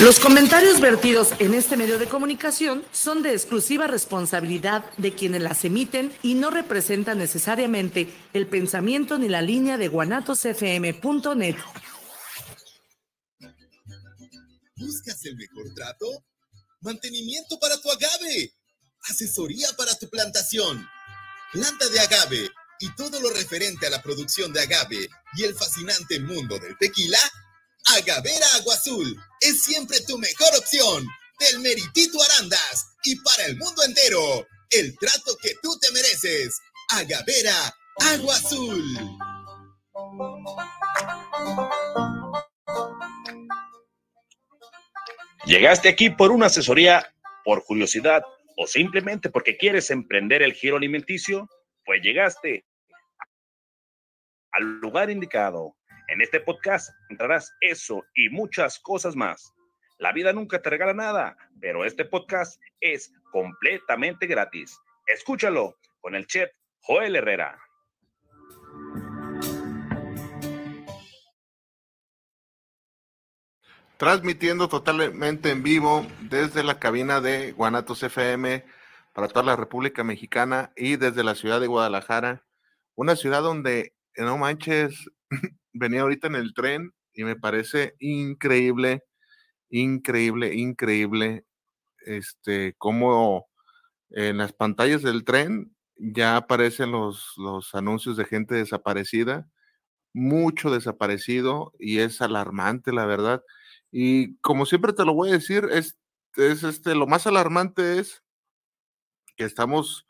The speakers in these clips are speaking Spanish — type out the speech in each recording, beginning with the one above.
Los comentarios vertidos en este medio de comunicación son de exclusiva responsabilidad de quienes las emiten y no representan necesariamente el pensamiento ni la línea de guanatosfm.net. ¿Buscas el mejor trato? Mantenimiento para tu agave. Asesoría para tu plantación. Planta de agave y todo lo referente a la producción de agave y el fascinante mundo del tequila Agavera Agua Azul es siempre tu mejor opción. Del Meritito Arandas y para el mundo entero. El trato que tú te mereces. Agavera Agua Azul. Llegaste aquí por una asesoría, por curiosidad o simplemente porque quieres emprender el giro alimenticio, pues llegaste al lugar indicado. En este podcast encontrarás eso y muchas cosas más. La vida nunca te regala nada, pero este podcast es completamente gratis. Escúchalo con el chef Joel Herrera. Transmitiendo totalmente en vivo desde la cabina de Guanatos FM para toda la República Mexicana y desde la ciudad de Guadalajara, una ciudad donde, no manches, venía ahorita en el tren y me parece increíble, increíble, increíble, este, cómo en las pantallas del tren ya aparecen los, los anuncios de gente desaparecida, mucho desaparecido y es alarmante, la verdad. Y como siempre te lo voy a decir, es, es este, lo más alarmante es que estamos,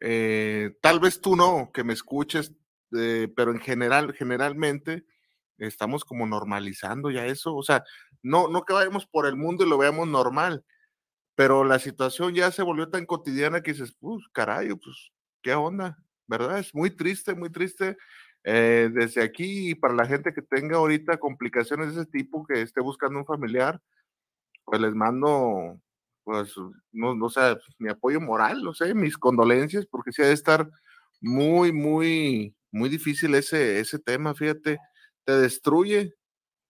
eh, tal vez tú no, que me escuches, pero en general, generalmente estamos como normalizando ya eso, o sea, no, no que vayamos por el mundo y lo veamos normal, pero la situación ya se volvió tan cotidiana que dices, pues, caray, pues, ¿qué onda? ¿Verdad? Es muy triste, muy triste. Eh, desde aquí, y para la gente que tenga ahorita complicaciones de ese tipo, que esté buscando un familiar, pues les mando, pues, no, no sé, mi apoyo moral, no sé, mis condolencias, porque sí ha de estar muy, muy, muy difícil ese, ese tema, fíjate, te destruye,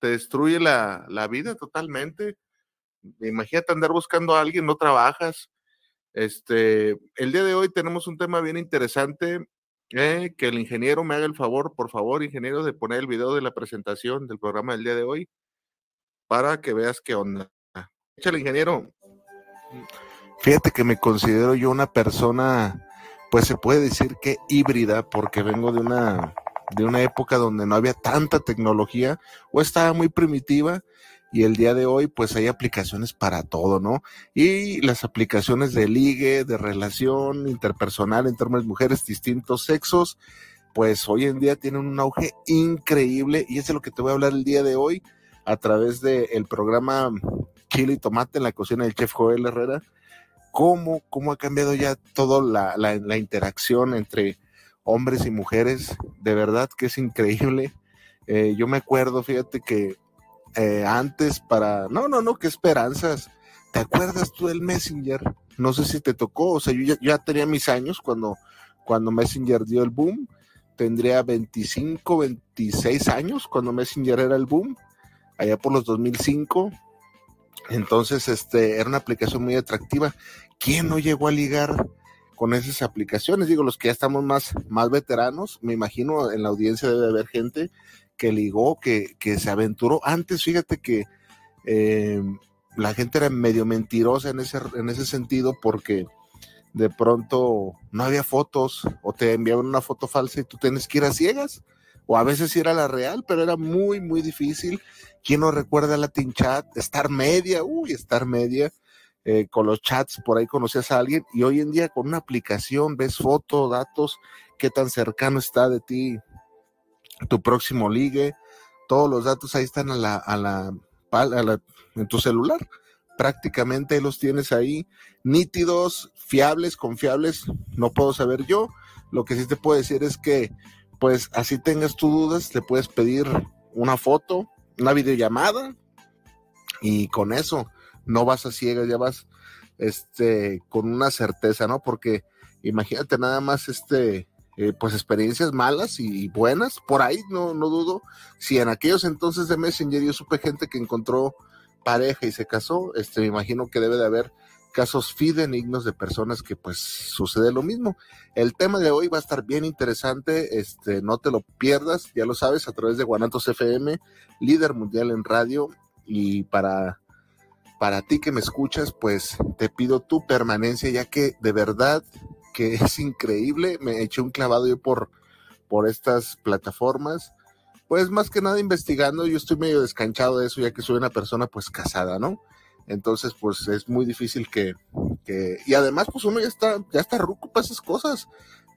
te destruye la, la vida totalmente. Imagínate andar buscando a alguien, no trabajas. Este, el día de hoy tenemos un tema bien interesante, eh, que el ingeniero me haga el favor, por favor, ingeniero, de poner el video de la presentación del programa del día de hoy para que veas qué onda. Échale, ingeniero. Fíjate que me considero yo una persona pues se puede decir que híbrida, porque vengo de una, de una época donde no había tanta tecnología o estaba muy primitiva y el día de hoy pues hay aplicaciones para todo, ¿no? Y las aplicaciones de ligue, de relación interpersonal entre hombres mujeres, distintos sexos, pues hoy en día tienen un auge increíble y es de lo que te voy a hablar el día de hoy a través del programa Chile y Tomate en la cocina del chef Joel Herrera cómo, cómo ha cambiado ya toda la, la, interacción entre hombres y mujeres. De verdad que es increíble. Eh, yo me acuerdo, fíjate que eh, antes para, no, no, no, qué esperanzas. ¿Te acuerdas tú del Messenger? No sé si te tocó, o sea, yo ya, tenía mis años cuando, cuando Messenger dio el boom. Tendría 25, 26 años cuando Messenger era el boom, allá por los 2005. Entonces, este, era una aplicación muy atractiva. ¿Quién no llegó a ligar con esas aplicaciones? Digo, los que ya estamos más, más veteranos, me imagino en la audiencia debe haber gente que ligó, que, que se aventuró. Antes, fíjate que eh, la gente era medio mentirosa en ese, en ese sentido porque de pronto no había fotos o te enviaban una foto falsa y tú tienes que ir a ciegas. O a veces era la real, pero era muy, muy difícil. ¿Quién no recuerda Latin Chat? Star Media, uy, Star Media eh, con los chats, por ahí conocías a alguien y hoy en día con una aplicación ves fotos, datos, qué tan cercano está de ti tu próximo ligue, todos los datos ahí están a la, a la, en tu celular. Prácticamente los tienes ahí, nítidos, fiables, confiables, no puedo saber yo. Lo que sí te puedo decir es que, pues así tengas tus dudas, le puedes pedir una foto, una videollamada y con eso no vas a ciegas, ya vas este, con una certeza, ¿no? Porque imagínate nada más este, eh, pues experiencias malas y buenas, por ahí no, no dudo, si en aquellos entonces de Messenger yo supe gente que encontró pareja y se casó, este, me imagino que debe de haber casos fidenignos de personas que pues sucede lo mismo. El tema de hoy va a estar bien interesante, este, no te lo pierdas, ya lo sabes, a través de Guanatos FM, líder mundial en radio, y para, para ti que me escuchas, pues te pido tu permanencia, ya que de verdad que es increíble, me eché un clavado yo por, por estas plataformas, pues más que nada investigando, yo estoy medio descanchado de eso, ya que soy una persona pues casada, ¿no? Entonces, pues es muy difícil que, que, y además, pues uno ya está, ya está ruco para esas cosas.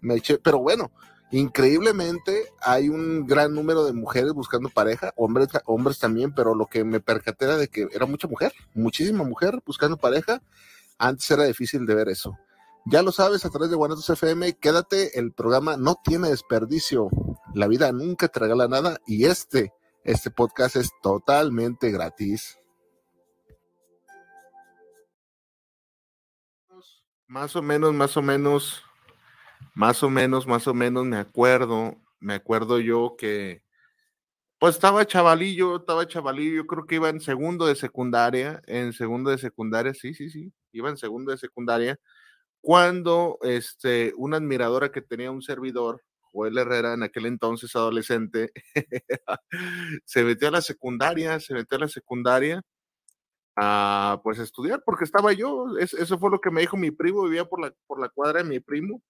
Me eché, pero bueno, increíblemente hay un gran número de mujeres buscando pareja, hombres, hombres también, pero lo que me percaté era de que era mucha mujer, muchísima mujer buscando pareja. Antes era difícil de ver eso. Ya lo sabes, a través de Guanatos FM, quédate, el programa no tiene desperdicio. La vida nunca te regala nada y este, este podcast es totalmente gratis. Más o menos, más o menos, más o menos, más o menos me acuerdo, me acuerdo yo que, pues estaba chavalillo, estaba chavalillo, yo creo que iba en segundo de secundaria, en segundo de secundaria, sí, sí, sí, iba en segundo de secundaria, cuando este, una admiradora que tenía un servidor, Joel Herrera, en aquel entonces adolescente, se metió a la secundaria, se metió a la secundaria a pues estudiar, porque estaba yo, eso fue lo que me dijo mi primo, vivía por la, por la cuadra de mi primo,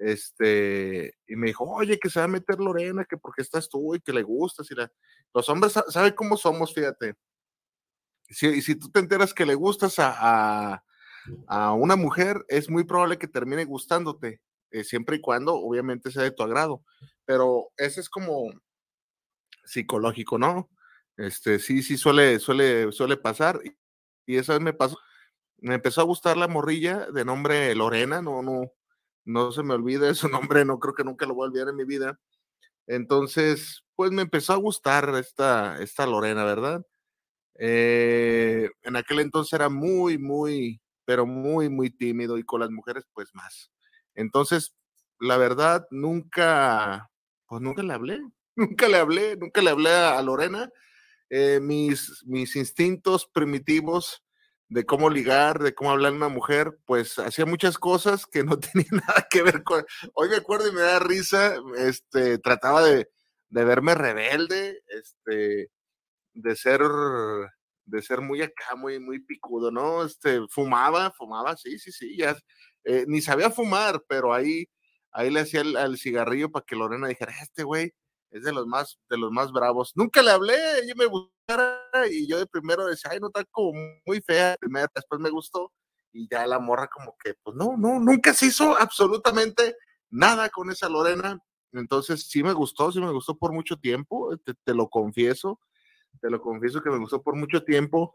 este, y me dijo, oye, que se va a meter Lorena, que porque estás tú y que le gustas, y la, los hombres saben cómo somos, fíjate, si, y si tú te enteras que le gustas a, a, una mujer, es muy probable que termine gustándote, eh, siempre y cuando obviamente sea de tu agrado, pero ese es como psicológico, ¿no? Este, sí, sí suele, suele, suele pasar y esa vez me pasó, me empezó a gustar la morrilla de nombre Lorena, no, no, no se me olvida su nombre, no creo que nunca lo voy a olvidar en mi vida. Entonces, pues me empezó a gustar esta, esta Lorena, ¿verdad? Eh, en aquel entonces era muy, muy, pero muy, muy tímido y con las mujeres, pues más. Entonces, la verdad, nunca, pues nunca le hablé, nunca le hablé, nunca le hablé a Lorena eh, mis, mis instintos primitivos de cómo ligar, de cómo hablar a una mujer, pues hacía muchas cosas que no tenían nada que ver con... Hoy me acuerdo y me da risa, este, trataba de, de verme rebelde, este, de ser, de ser muy acá, muy, muy picudo, ¿no? Este, fumaba, fumaba, sí, sí, sí, ya, eh, ni sabía fumar, pero ahí, ahí le hacía el, cigarrillo para que Lorena dijera, este güey es de los más, de los más bravos. Nunca le hablé, ella me gustara y yo de primero decía, ay, no está como muy fea, primero, después me gustó y ya la morra como que, pues no, no, nunca se hizo absolutamente nada con esa Lorena. Entonces sí me gustó, sí me gustó por mucho tiempo, te, te lo confieso, te lo confieso que me gustó por mucho tiempo.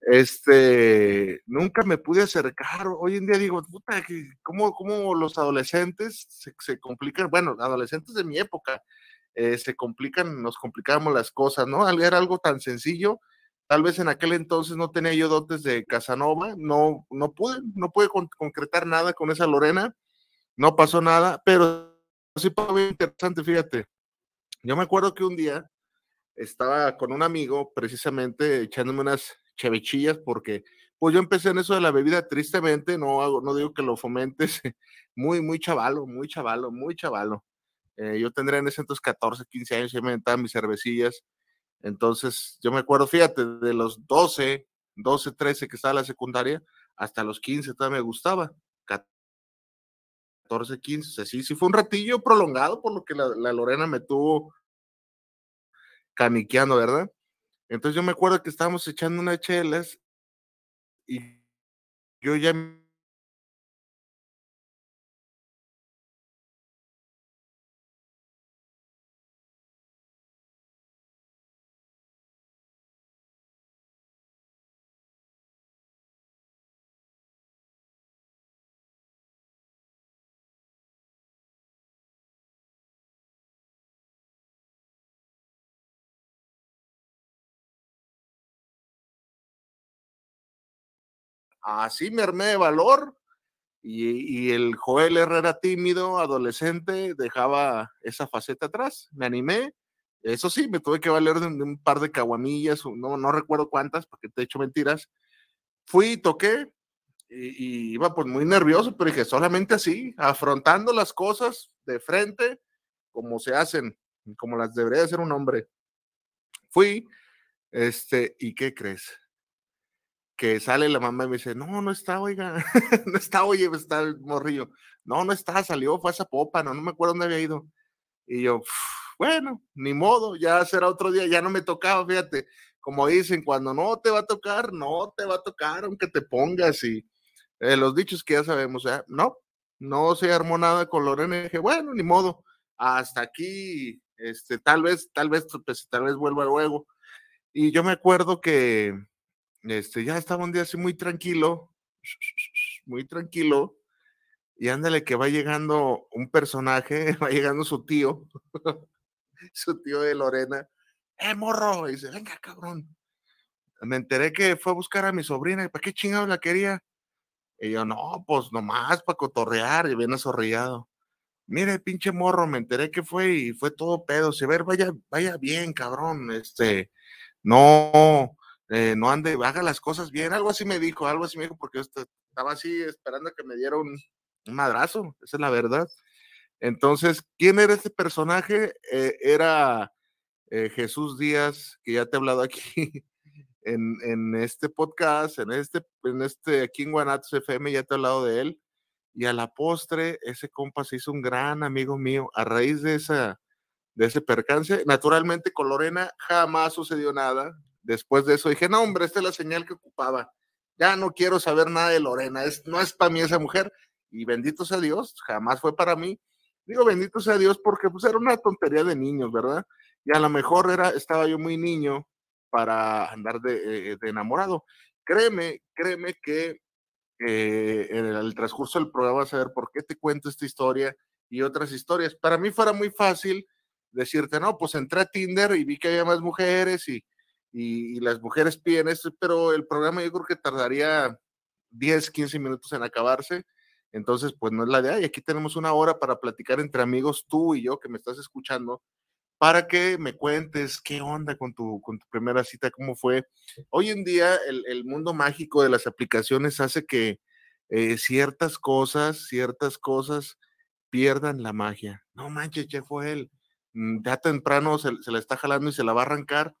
Este, nunca me pude acercar. Hoy en día digo, puta, ¿cómo, cómo los adolescentes se, se complican? Bueno, adolescentes de mi época, eh, se complican, nos complicamos las cosas, ¿no? Al ver algo tan sencillo, tal vez en aquel entonces no tenía yo dotes de Casanova, no, no pude, no pude concretar nada con esa Lorena, no pasó nada, pero sí fue interesante, fíjate. Yo me acuerdo que un día estaba con un amigo precisamente echándome unas chevechillas porque pues yo empecé en eso de la bebida tristemente, no hago, no digo que lo fomentes, muy, muy chavalo, muy chavalo, muy chavalo. Eh, yo tendría en ese entonces 14, 15 años y me inventaba mis cervecillas. Entonces, yo me acuerdo, fíjate, de los 12, 12, 13 que estaba en la secundaria, hasta los 15 todavía me gustaba. 14, 15, sí, sí fue un ratillo prolongado por lo que la, la Lorena me tuvo caniqueando, ¿verdad? Entonces yo me acuerdo que estábamos echando unas chelas y yo ya así me armé de valor y, el Joel Herrera tímido, adolescente, dejaba esa faceta atrás. Me animé, Eso sí, me tuve que valer de un, par de caguamillas, no, no recuerdo cuántas, porque te he hecho mentiras. Fui toqué, y, iba pues muy nervioso, pero dije, solamente así, afrontando las cosas de frente, como se hacen, como las debería hacer un hombre. Fui, este, ¿y qué crees? Que sale la mamá y me dice, no, no está, oiga, no está, oye, está el morrillo. No, no está, salió, fue a esa popa, no, no me acuerdo dónde había ido. Y yo, bueno, ni modo, ya será otro día, ya no me tocaba, fíjate, como dicen, cuando no te va a tocar, no te va a tocar, aunque te pongas y eh, los dichos que ya sabemos, no, no se armó nada con Lorena, y dije, bueno, ni modo, hasta aquí, este, tal vez, tal vez, pues, tal vez vuelva luego. Y yo me acuerdo que, este, ya estaba un día así muy tranquilo, muy tranquilo, y ándale que va llegando un personaje, va llegando su tío, su tío de Lorena, ¡eh, morro! Y dice, venga, cabrón. Me enteré que fue a buscar a mi sobrina, ¿y para qué chingados la quería? Y yo, no, pues nomás para cotorrear, y viene sorrillado. Mire, pinche morro, me enteré que fue y fue todo pedo. Si ver, vaya, vaya bien, cabrón. Este, no, eh, no ande, haga las cosas bien. Algo así me dijo, algo así me dijo, porque estaba así esperando que me diera un, madrazo, esa es la verdad. Entonces, ¿quién era este personaje? Eh, era eh, Jesús Díaz, que ya te he hablado aquí en, este podcast, en este, en este, aquí en Guanatos FM, ya te he hablado de él. Y a la postre, ese compa se hizo un gran amigo mío a raíz de, esa, de ese percance. Naturalmente, con Lorena jamás sucedió nada. Después de eso dije, no, hombre, esta es la señal que ocupaba. Ya no quiero saber nada de Lorena, es, no es para mí esa mujer. Y bendito sea Dios, jamás fue para mí. Digo bendito sea Dios porque pues era una tontería de niños, ¿verdad? Y a lo mejor era, estaba yo muy niño para andar de, eh, enamorado. Créeme, créeme que eh, en el, transcurso del programa vas a ver por qué te cuento esta historia y otras historias. Para mí fuera muy fácil decirte, no, pues entré a Tinder y vi que había más mujeres y, y, las mujeres piden esto, pero el programa yo creo que tardaría 10, 15 minutos en acabarse. Entonces, pues no es la idea. Y aquí tenemos una hora para platicar entre amigos, tú y yo que me estás escuchando, para que me cuentes qué onda con tu, con tu primera cita, cómo fue. Hoy en día el, mundo mágico de las aplicaciones hace que eh, ciertas cosas, ciertas cosas pierdan la magia. No manches, ya fue él. Mm, ya temprano se, se la está jalando y se la va a arrancar.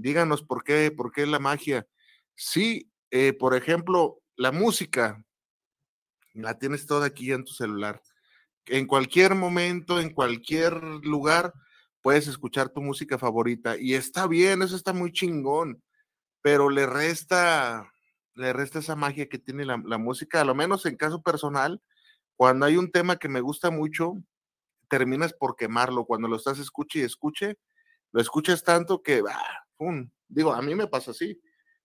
Díganos por qué, por qué la magia. Sí, eh, por ejemplo, la música, la tienes toda aquí en tu celular. En cualquier momento, en cualquier lugar, puedes escuchar tu música favorita y está bien, eso está muy chingón, pero le resta, le resta esa magia que tiene la, música, a lo menos en caso personal, cuando hay un tema que me gusta mucho, terminas por quemarlo, cuando lo estás escuche y escuche, lo escuchas tanto que, pum, digo, a mí me pasa así.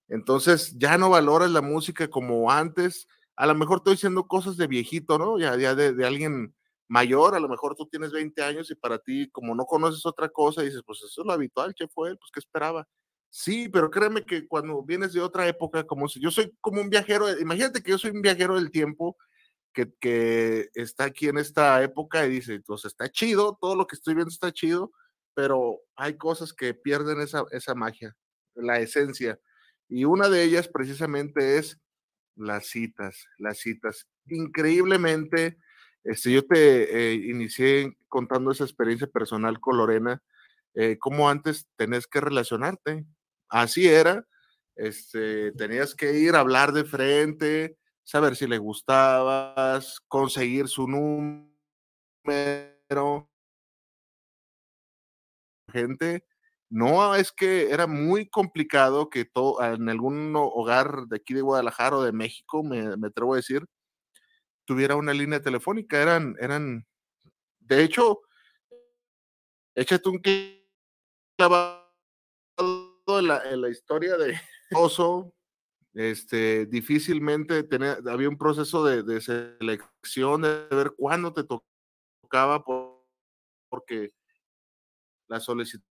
Entonces ya no valoras la música como antes. A lo mejor estoy diciendo cosas de viejito, ¿no? Ya, de, de alguien mayor, a lo mejor tú tienes 20 años y para ti, como no conoces otra cosa, dices, pues eso es lo habitual, che fue pues qué esperaba. Sí, pero créeme que cuando vienes de otra época, como si yo soy como un viajero, imagínate que yo soy un viajero del tiempo que, que está aquí en esta época y dice, pues está chido, todo lo que estoy viendo está chido, pero hay cosas que pierden esa, esa magia, la esencia. Y una de ellas precisamente es las citas, las citas. Increíblemente, este, yo te eh, inicié contando esa experiencia personal con Lorena, eh, cómo antes tenés que relacionarte. Así era, este, tenías que ir a hablar de frente, saber si le gustabas, conseguir su número. Gente, no, es que era muy complicado que en algún hogar de aquí de Guadalajara o de México, me, me atrevo a decir, tuviera una línea telefónica. Eran, eran, de hecho, échate un clavado en la, en la historia de Oso. Este, difícilmente tenía, había un proceso de, selección, de ver cuándo te tocaba, porque la solicitud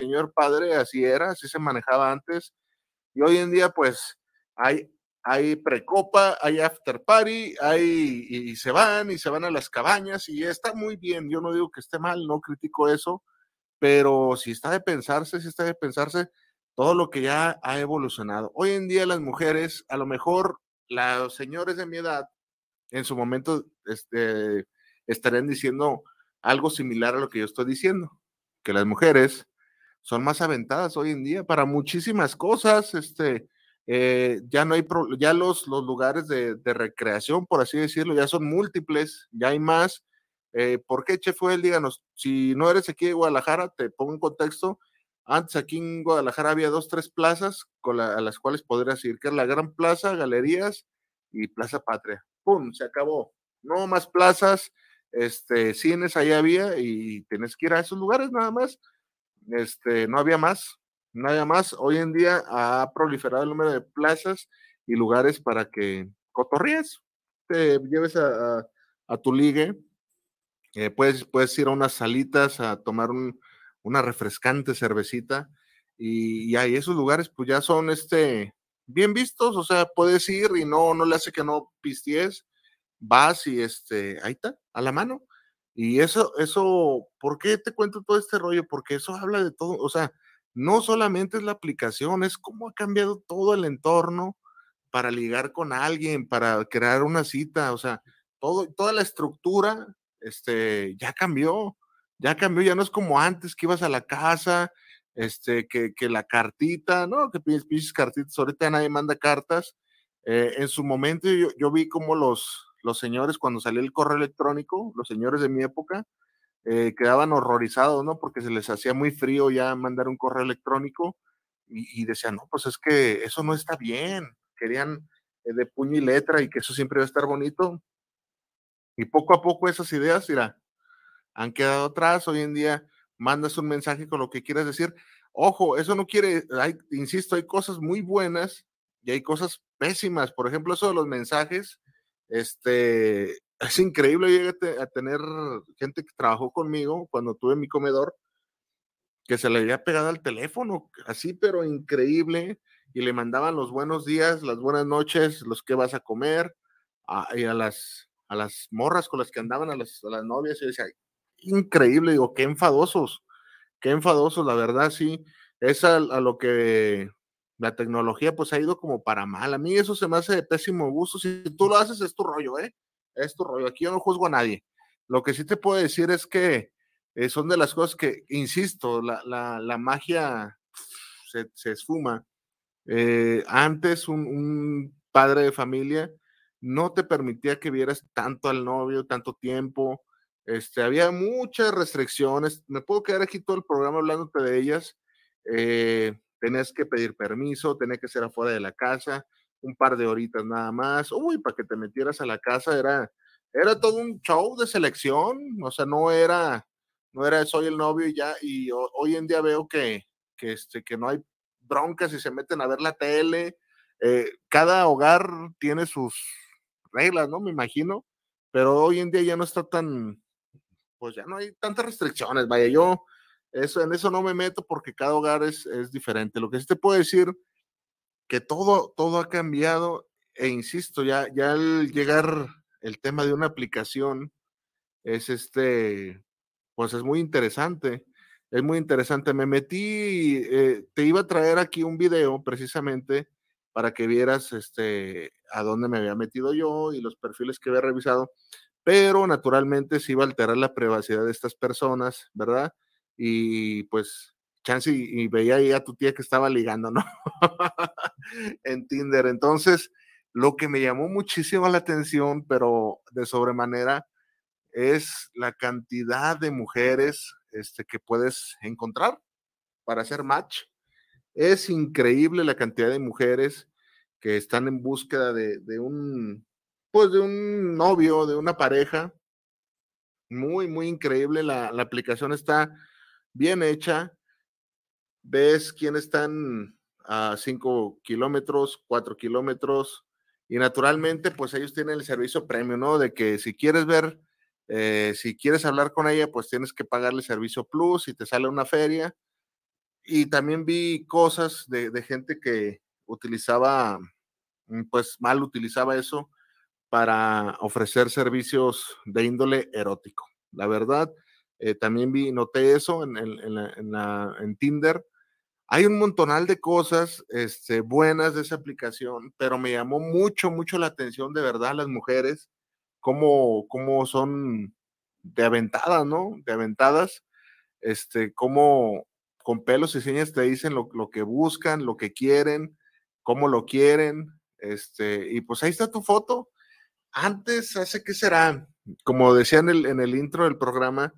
señor padre, así era, así se manejaba antes. Y hoy en día, pues, hay, hay precopa, hay after party, hay, y, se van, y se van a las cabañas, y está muy bien. Yo no digo que esté mal, no critico eso, pero si está de pensarse, si está de pensarse todo lo que ya ha evolucionado. Hoy en día las mujeres, a lo mejor los señores de mi edad, en su momento este, estarían diciendo algo similar a lo que yo estoy diciendo, que las mujeres son más aventadas hoy en día para muchísimas cosas, este, eh, ya no hay, ya los, los lugares de, recreación, por así decirlo, ya son múltiples, ya hay más. Eh, ¿Por qué, Chef Fuel? Díganos, si no eres aquí de Guadalajara, te pongo en contexto, antes aquí en Guadalajara había dos, tres plazas a las cuales podrías ir, que es la Gran Plaza, Galerías y Plaza Patria. ¡Pum! Se acabó. No más plazas, este, cines ahí había y tienes que ir a esos lugares nada más. Este, no había más, había más. Hoy en día ha proliferado el número de plazas y lugares para que cotorríes, te lleves a, tu ligue. Eh, puedes, puedes ir a unas salitas a tomar una refrescante cervecita y, y, ahí esos lugares pues ya son este bien vistos, o sea, puedes ir y no, no le hace que no pisties vas y este, ahí está, a la mano. Y eso, eso, ¿por qué te cuento todo este rollo? Porque eso habla de todo, o sea, no solamente es la aplicación, es cómo ha cambiado todo el entorno para ligar con alguien, para crear una cita, o sea, todo, toda la estructura, este, ya cambió, ya cambió, ya no es como antes que ibas a la casa, este, que, que la cartita, ¿no? Que pides, pides cartitas, ahorita nadie manda cartas. Eh, en su momento yo, yo vi como los, los señores, cuando salió el correo electrónico, los señores de mi época, eh, quedaban horrorizados, ¿no? Porque se les hacía muy frío ya mandar un correo electrónico y, decían, no, pues es que eso no está bien. Querían eh, de puño y letra y que eso siempre va a estar bonito. Y poco a poco esas ideas, mira, han quedado atrás. Hoy en día mandas un mensaje con lo que quieres decir. Ojo, eso no quiere, insisto, hay cosas muy buenas y hay cosas pésimas. Por ejemplo, eso de los mensajes, este, es increíble, llegué a tener gente que trabajó conmigo cuando tuve mi comedor, que se le había pegado al teléfono, así, pero increíble, y le mandaban los buenos días, las buenas noches, los que vas a comer, y a las, a las morras con las que andaban, a las, a las novias, y decía, increíble, digo, qué enfadosos, qué enfadosos, la verdad, sí, es a lo que la tecnología pues ha ido como para mal. A mí eso se me hace de pésimo gusto. Si tú lo haces es tu rollo, ¿eh? Es tu rollo. Aquí yo no juzgo a nadie. Lo que sí te puedo decir es que eh, son de las cosas que, insisto, la, la, magia se, se esfuma. Eh, antes un, un, padre de familia no te permitía que vieras tanto al novio, tanto tiempo. Este, había muchas restricciones. Me puedo quedar aquí todo el programa hablándote de ellas. Eh, tenés que pedir permiso, tenés que ser afuera de la casa, un par de horitas nada más. Uy, para que te metieras a la casa era, era todo un show de selección, o sea, no era, no era soy el novio y ya, y hoy en día veo que, que, este, que no hay broncas y se meten a ver la tele. Eh, cada hogar tiene sus reglas, ¿no? Me imagino, pero hoy en día ya no está tan, pues ya no hay tantas restricciones, vaya, yo eso, en eso no me meto porque cada hogar es, es diferente. Lo que sí te puedo decir que todo, todo ha cambiado e insisto, ya, ya al llegar el tema de una aplicación es este, pues es muy interesante, es muy interesante. Me metí, eh, te iba a traer aquí un video precisamente para que vieras este, a dónde me había metido yo y los perfiles que había revisado, pero naturalmente se iba a alterar la privacidad de estas personas, ¿verdad? Y pues chance y, veía ahí a tu tía que estaba ligando, ¿no? en Tinder. Entonces, lo que me llamó muchísimo la atención, pero de sobremanera, es la cantidad de mujeres este, que puedes encontrar para hacer match. Es increíble la cantidad de mujeres que están en búsqueda de, de un, pues de un novio, de una pareja. Muy, muy increíble. La, la aplicación está bien hecha. Ves quiénes están a 5 kilómetros, 4 kilómetros, y naturalmente, pues ellos tienen el servicio premio, ¿no? De que si quieres ver, eh, si quieres hablar con ella, pues tienes que pagarle servicio plus y te sale una feria. y también vi cosas de, de gente que utilizaba, mm, pues mal utilizaba eso para ofrecer servicios de índole erótico. La verdad, eh, también vi, noté eso en, en, Tinder. Hay un montonal de cosas este, buenas de esa aplicación, pero me llamó mucho, mucho la atención de verdad las mujeres, cómo, cómo son de aventadas, ¿no? De aventadas, este, cómo con pelos y señas te dicen lo, lo que buscan, lo que quieren, cómo lo quieren, este, y pues ahí está tu foto, antes, hace que será, como decía en el, en el intro del programa,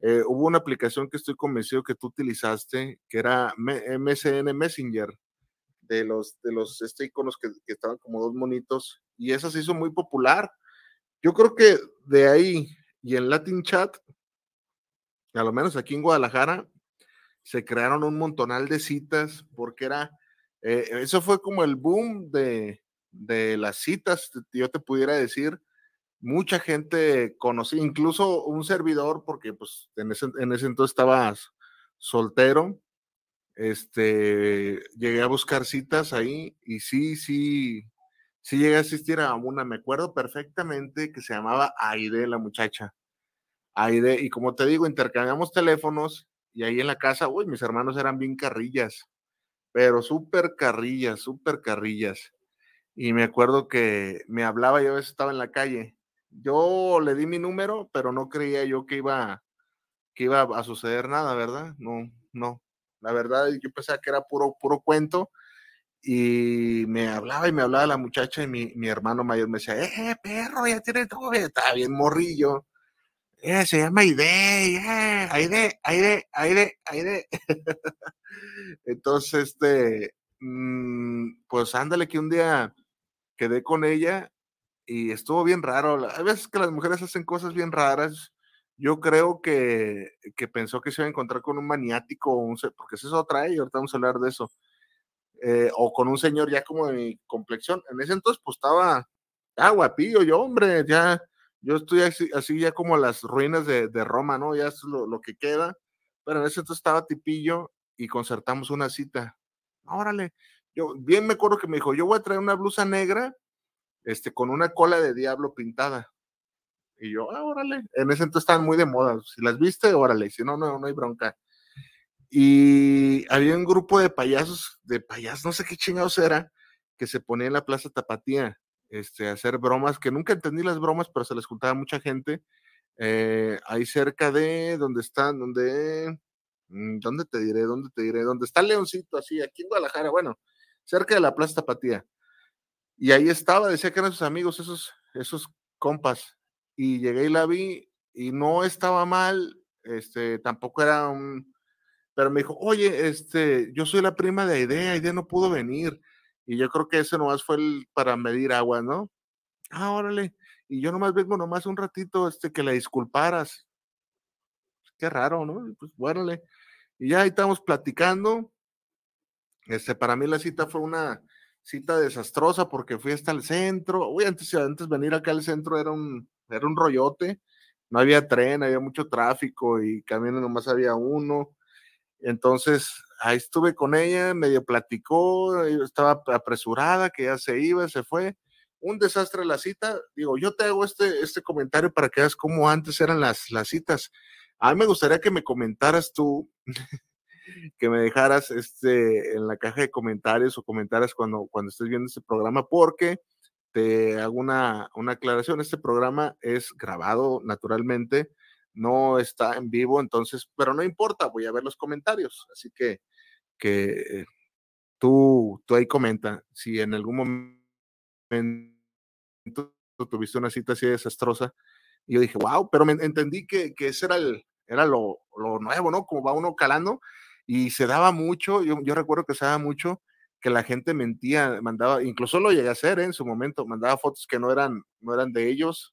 eh, hubo una aplicación que estoy convencido que tú utilizaste, que era MSN Messenger, de los, de los este, iconos que, que, estaban como dos monitos, y esa se hizo muy popular. Yo creo que de ahí y en Latin Chat, a lo menos aquí en Guadalajara, se crearon un montonal de citas, porque era, eh, eso fue como el boom de, de las citas, yo te pudiera decir, mucha gente conocía, incluso un servidor, porque pues en ese, en ese entonces estabas soltero, este, llegué a buscar citas ahí y sí, sí, sí llegué a asistir a una, me acuerdo perfectamente que se llamaba Aide, la muchacha. Aide, y como te digo, intercambiamos teléfonos y ahí en la casa, uy, mis hermanos eran bien carrillas, pero súper carrillas, súper carrillas y me acuerdo que me hablaba, yo a veces estaba en la calle. Yo le di mi número, pero no creía yo que iba, que iba a suceder nada, ¿verdad? No, no. La verdad, yo pensaba que era puro, puro cuento. Y me hablaba y me hablaba la muchacha y mi, mi hermano mayor me decía, eh, perro, ya tiene todo, estaba bien morrillo. Eh, se llama Aide, eh, Aide, Aide, Aide, Aide. Entonces, este, mm, pues ándale que un día quedé con ella y estuvo bien raro. Hay veces que las mujeres hacen cosas bien raras. Yo creo que, que pensó que se iba a encontrar con un maniático, un, porque eso es otra, y ahorita vamos a hablar de eso. Eh, o con un señor ya como de mi complexión. En ese entonces, pues estaba, ah, guapillo, yo, hombre, ya, yo estoy así, así ya como las ruinas de, de Roma, ¿no? Ya es lo, lo, que queda. Pero en ese entonces estaba tipillo y concertamos una cita. Órale, yo bien me acuerdo que me dijo, yo voy a traer una blusa negra, este, con una cola de diablo pintada. Y yo, ah, órale, en ese entonces estaban muy de moda. Si las viste, órale, si no, no, no hay bronca. Y había un grupo de payasos, de payasos, no sé qué chingados era, que se ponía en la Plaza Tapatía, este, a hacer bromas, que nunca entendí las bromas, pero se les juntaba mucha gente. Eh, ahí cerca de donde están, donde, mm, ¿dónde te diré? ¿Dónde te diré? ¿Dónde está Leoncito? Así, aquí en Guadalajara, bueno, cerca de la Plaza Tapatía. Y ahí estaba, decía que eran sus amigos, esos, esos compas. Y llegué y la vi y no estaba mal, este, tampoco era un, pero me dijo, oye, este, yo soy la prima de Aide, Aide no pudo venir. Y yo creo que ese nomás fue para medir agua, ¿no? Ah, órale. Y yo nomás vengo nomás un ratito, este, que la disculparas. Qué raro, ¿no? Pues, bueno, y ya ahí estamos platicando este, para mí la cita fue una cita desastrosa porque fui hasta el centro. Uy, antes, antes venir acá al centro era un, era un rollote. No había tren, había mucho tráfico y camino nomás había uno. Entonces, ahí estuve con ella, medio platicó, estaba apresurada, que ya se iba, se fue. Un desastre la cita. Digo, yo te hago este, este comentario para que veas cómo antes eran las, las citas. A mí me gustaría que me comentaras tú que me dejaras este, en la caja de comentarios o comentaras cuando, cuando estés viendo este programa, porque te hago una, una aclaración. Este programa es grabado naturalmente, no está en vivo, entonces, pero no importa, voy a ver los comentarios. Así que, que tú, tú ahí comenta si en algún momento tuviste una cita así desastrosa. Y yo dije, wow, pero me entendí que, que ese era, el, era lo, lo, nuevo, ¿no? Como va uno calando y se daba mucho, yo, yo recuerdo que se daba mucho que la gente mentía, mandaba, incluso lo llegué a hacer ¿eh? en su momento, mandaba fotos que no eran, no eran de ellos,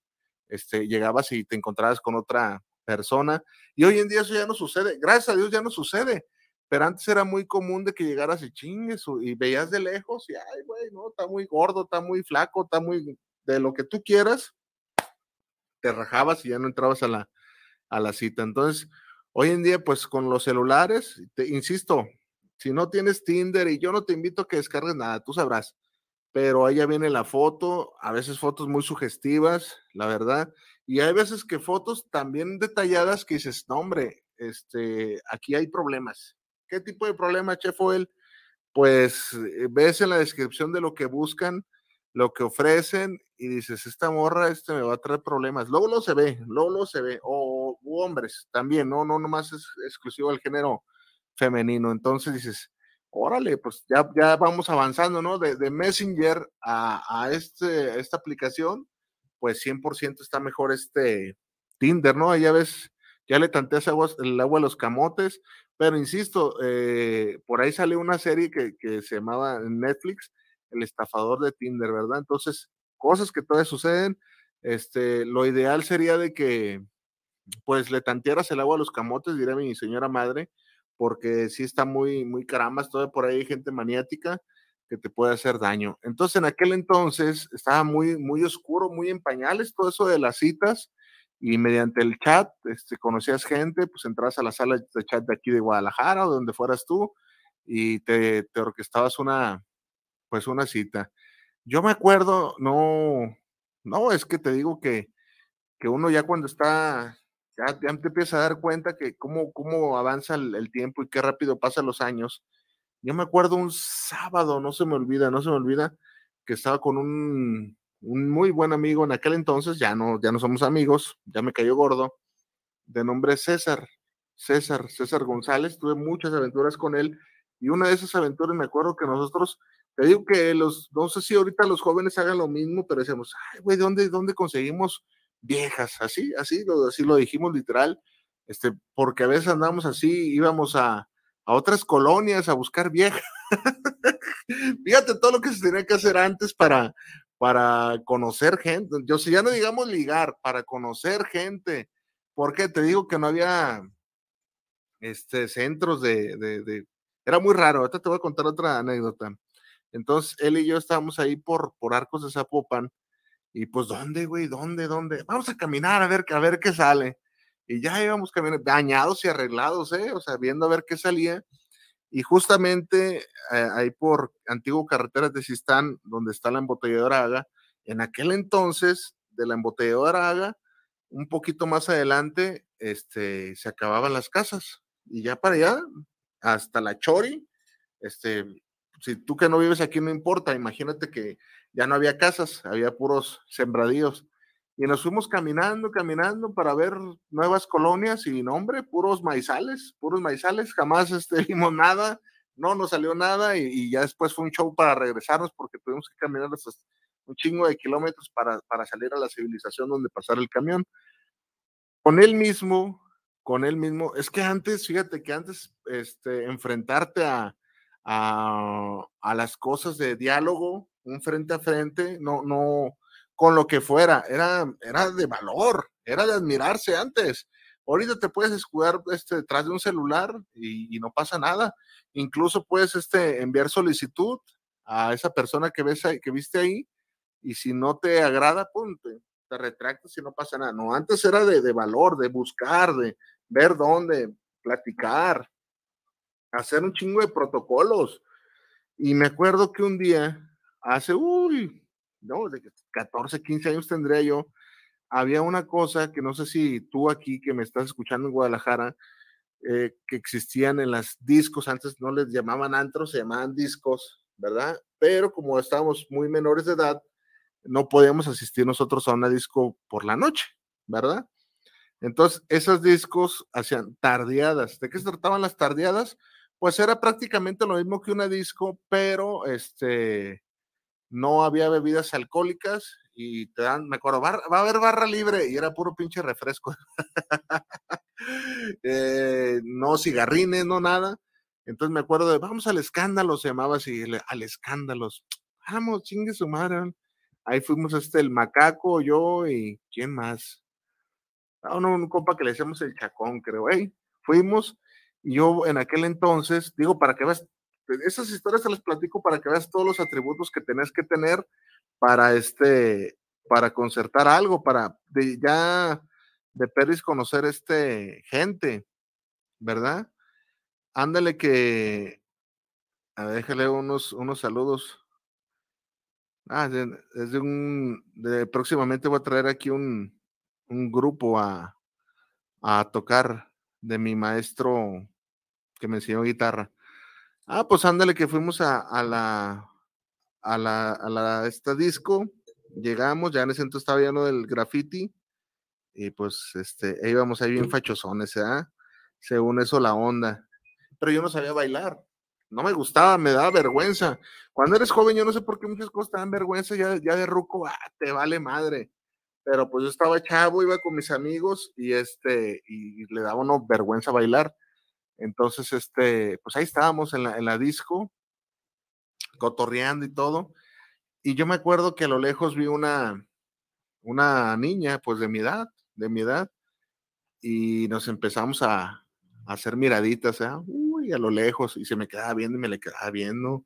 este, llegabas y te encontrabas con otra persona, y hoy en día eso ya no sucede, gracias a Dios ya no sucede, pero antes era muy común de que llegaras y chingues y veías de lejos y, ay, güey, no, está muy gordo, está muy flaco, está muy, de lo que tú quieras, te rajabas y ya no entrabas a la, a la cita. Entonces, Hoy en día, pues con los celulares, te insisto, Si no tienes Tinder y yo no te invito a que descargues nada, tú sabrás. Pero ahí ya viene la foto, a veces fotos muy sugestivas, la verdad. Y hay veces que fotos también detalladas que dices, no, hombre, este, aquí hay problemas. ¿Qué tipo de problema, Chef Oel? Pues eh, ves en la descripción de lo que buscan, lo que ofrecen y dices, esta morra, este me va a traer problemas. Luego lo se ve, luego lo se ve. Hombres también, no, no nomás es exclusivo al género femenino. Entonces dices, órale, pues ya, ya vamos avanzando, ¿no? De, Messenger a, a, este, esta aplicación, pues 100% está mejor este Tinder, ¿no? Ya ves, ya le tanteas el agua a los camotes, pero insisto, eh, por ahí sale una serie que, que se llamaba Netflix, El estafador de Tinder, ¿verdad? Entonces, cosas que todavía suceden, este, lo ideal sería de que, pues, le tantearas el agua a los camotes, diré mi señora madre, porque sí está muy, muy carambas, todavía por ahí gente maniática que te puede hacer daño. Entonces, en aquel entonces estaba muy, muy oscuro, muy en pañales todo eso de las citas y mediante el chat este, conocías gente, pues entras a la sala de chat de aquí de Guadalajara o donde fueras tú y te, te orquestabas una, pues una cita. Yo me acuerdo, no, no, es que te digo que, que uno ya cuando está ya, te empiezas a dar cuenta que cómo, cómo avanza el, tiempo y qué rápido pasan los años. Yo me acuerdo un sábado, no se me olvida, no se me olvida, que estaba con un, un muy buen amigo en aquel entonces, ya no, ya no somos amigos, ya me cayó gordo, de nombre César, César, César González, tuve muchas aventuras con él y una de esas aventuras me acuerdo que nosotros, te digo que los, no sé si ahorita los jóvenes hagan lo mismo, pero decíamos, ay, güey, ¿dónde, ¿dónde conseguimos viejas, así, así lo, así lo dijimos literal, este, porque a veces andamos así, íbamos a, a otras colonias a buscar viejas. Fíjate todo lo que se tenía que hacer antes para, para conocer gente. Yo si ya no digamos ligar, para conocer gente. Porque te digo que no había este, centros de, de, Era muy raro. Ahorita te voy a contar otra anécdota. Entonces, él y yo estábamos ahí por, por Arcos de Zapopan y pues, ¿dónde, güey? ¿Dónde, dónde? Vamos a caminar a ver, a ver qué sale. Y ya íbamos caminando, dañados y arreglados, ¿eh? O sea, viendo a ver qué salía. Y justamente eh, ahí por antiguo carreteras de Sistán, donde está la embotelladora Haga, en aquel entonces de la embotelladora Haga, un poquito más adelante, este, se acababan las casas. Y ya para allá, hasta la Chori, este, si tú que no vives aquí no importa, imagínate que ya no había casas, había puros sembradíos. Y nos fuimos caminando, caminando para ver nuevas colonias y, no, hombre, puros maizales, puros maizales, jamás este, vimos nada, no nos salió nada y, ya después fue un show para regresarnos porque tuvimos que caminar un chingo de kilómetros para, para salir a la civilización donde pasar el camión. Con él mismo, con él mismo, es que antes, fíjate que antes, este, enfrentarte a, a las cosas de diálogo, un frente a frente, no, no, con lo que fuera, era, era de valor, era de admirarse antes. Ahorita te puedes escudar este, detrás de un celular y, no pasa nada. Incluso puedes este, enviar solicitud a esa persona que, ves que viste ahí y si no te agrada, pum, te, te retractas y no pasa nada. No, antes era de, de valor, de buscar, de ver dónde, platicar, hacer un chingo de protocolos. Y me acuerdo que un día hace, uy, no, de 14, 15 años tendría yo, había una cosa que no sé si tú aquí que me estás escuchando en Guadalajara, eh, que existían en las discos, antes no les llamaban antros, se llamaban discos, ¿verdad? Pero como estábamos muy menores de edad, no podíamos asistir nosotros a una disco por la noche, ¿verdad? Entonces, esos discos hacían tardeadas. ¿De qué se trataban las tardeadas? Pues era prácticamente lo mismo que una disco, pero este, no había bebidas alcohólicas y te dan, me acuerdo, va a haber barra libre y era puro pinche refresco. Eh, no cigarrines, no nada. Entonces me acuerdo de, vamos al escándalo, se llamaba así, al escándalo. Vamos, chingue su madre. Ahí fuimos este, el macaco, yo y quién más. Ah, un compa que le decíamos el chacón, creo. Hey, fuimos y yo en aquel entonces, digo, para que veas esas historias se las platico para que veas todos los atributos que tenés que tener para este, para concertar algo, para ya de Peris conocer este gente, ¿verdad? Ándale que déjale unos, unos saludos. Ah, desde un. Próximamente voy a traer aquí un, un grupo a, a tocar de mi maestro que me enseñó guitarra. Ah, pues ándale, que fuimos a, a la a la, a la esta disco, llegamos, ya en ese entonces estaba lleno del graffiti, y pues este, e íbamos ahí bien fachosones, ¿eh? Según eso la onda. Pero yo no sabía bailar, no me gustaba, me daba vergüenza. Cuando eres joven, yo no sé por qué muchas cosas te dan vergüenza, ya, ya de ruco, ah, te vale madre. Pero pues yo estaba chavo, iba con mis amigos y este, y le daba una vergüenza bailar. Entonces, este, pues ahí estábamos en la, en la disco, cotorreando y todo. Y yo me acuerdo que a lo lejos vi una, una niña, pues de mi edad, de mi edad, y nos empezamos a, hacer miraditas, ¿eh? uy, a lo lejos, y se me quedaba viendo y me le quedaba viendo,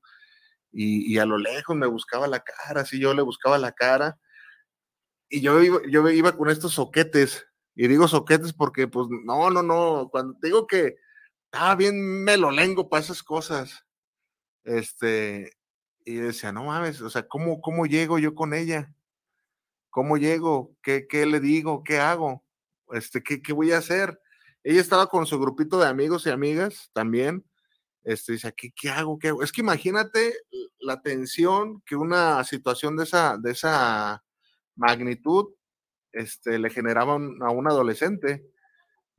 y, y, a lo lejos me buscaba la cara, así yo le buscaba la cara, y yo iba, yo iba con estos soquetes, y digo soquetes porque, pues, no, no, no, cuando digo que estaba bien melolengo para esas cosas, este, y decía, no mames, o sea, ¿cómo, cómo llego yo con ella? ¿Cómo llego? ¿Qué, qué le digo? ¿Qué hago? Este, ¿qué, ¿Qué voy a hacer? Ella estaba con su grupito de amigos y amigas también. Este, dice, ¿qué, ¿qué hago? ¿Qué hago? Es que imagínate la tensión que una situación de esa, de esa magnitud este, le generaba a un adolescente.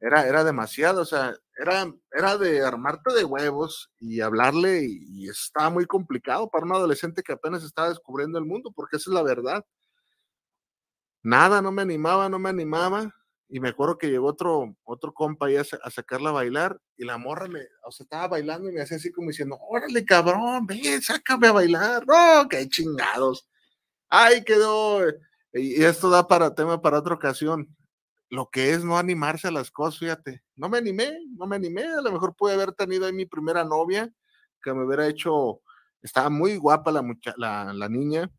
Era, era demasiado, o sea, era, era de armarte de huevos y hablarle y, estaba muy complicado para un adolescente que apenas estaba descubriendo el mundo, porque esa es la verdad. Nada, no me animaba, no me animaba. Y me acuerdo que llegó otro, otro compa ahí a, sacarla a bailar y la morra me, o sea, estaba bailando y me hacía así como diciendo, órale cabrón, ven, sácame a bailar. No, qué chingados. Ay, quedó. Y esto da para tema para otra ocasión lo que es no animarse a las cosas, fíjate. No me animé, no me animé. A lo mejor pude haber tenido ahí mi primera novia, que me hubiera hecho, estaba muy guapa la, mucha, la, la niña,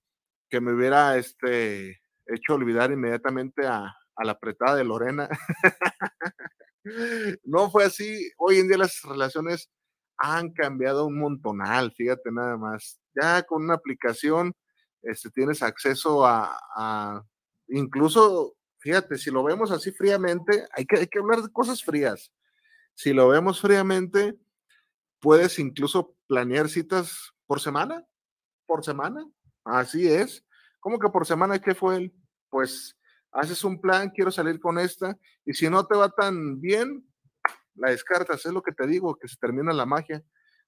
que me hubiera este, hecho olvidar inmediatamente a, a la apretada de Lorena. no fue así. Hoy en día las relaciones han cambiado un montonal, fíjate nada más. Ya con una aplicación este, tienes acceso a, a incluso fíjate, si lo vemos así fríamente, hay que, hay que hablar de cosas frías. Si lo vemos fríamente, puedes incluso planear citas por semana, por semana. Así es. ¿Cómo que por semana qué fue él? Pues haces un plan, quiero salir con esta, y si no te va tan bien, la descartas, es lo que te digo, que se termina la magia.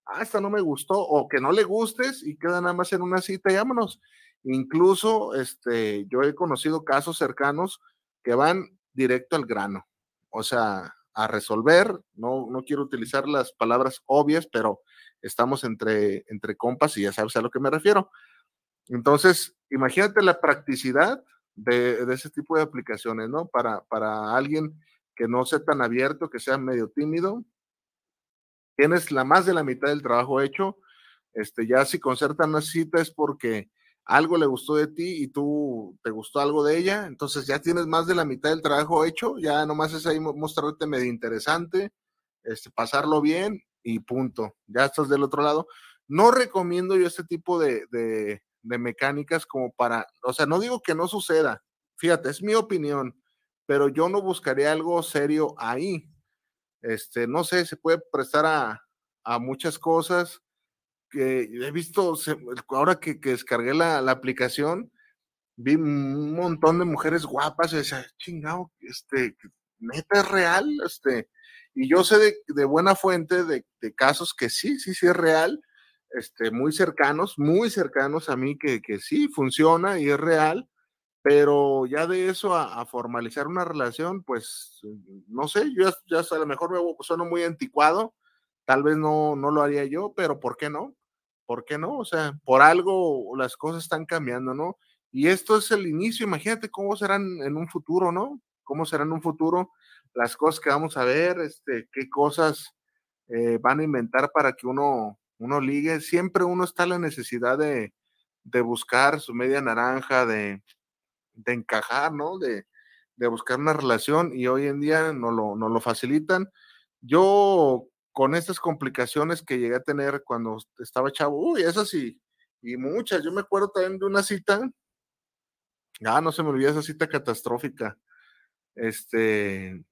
Ah, esta no me gustó, o que no le gustes y queda nada más en una cita, llámonos. Incluso, este, yo he conocido casos cercanos que van directo al grano, o sea, a resolver, no, no quiero utilizar las palabras obvias, pero estamos entre, entre compas y ya sabes a lo que me refiero. Entonces, imagínate la practicidad de, de ese tipo de aplicaciones, ¿no? Para, para alguien que no sea tan abierto, que sea medio tímido, tienes la más de la mitad del trabajo hecho. Este, ya si concertan una cita es porque algo le gustó de ti y tú te gustó algo de ella, entonces ya tienes más de la mitad del trabajo hecho, ya nomás es ahí mostrarte medio interesante, este, pasarlo bien y punto, ya estás del otro lado. No recomiendo yo este tipo de, de, de mecánicas como para, o sea, no digo que no suceda, fíjate, es mi opinión, pero yo no buscaría algo serio ahí. Este, no sé, se puede prestar a, a muchas cosas he visto, ahora que, descargué la, la, aplicación, vi un montón de mujeres guapas y decía, chingado, este, neta es real, este, y yo sé de, buena fuente de, casos que sí, sí, sí es real, este, muy cercanos, muy cercanos a mí, que, que sí funciona y es real, pero ya de eso a, a, formalizar una relación, pues, no sé, yo ya, ya a lo mejor me sueno muy anticuado, Tal vez no, no lo haría yo, pero ¿por qué no? ¿Por qué no? O sea, por algo las cosas están cambiando, ¿no? Y esto es el inicio, imagínate cómo serán en un futuro, ¿no? ¿Cómo serán en un futuro las cosas que vamos a ver? Este, ¿Qué cosas eh, van a inventar para que uno, uno ligue? Siempre uno está en la necesidad de, de buscar su media naranja, de, de encajar, ¿no? De, de, buscar una relación y hoy en día no lo, no lo facilitan. Yo con estas complicaciones que llegué a tener cuando estaba chavo, uy, esas sí, y muchas. Yo me acuerdo también de una cita, ah, no se me olvida esa cita catastrófica. Este,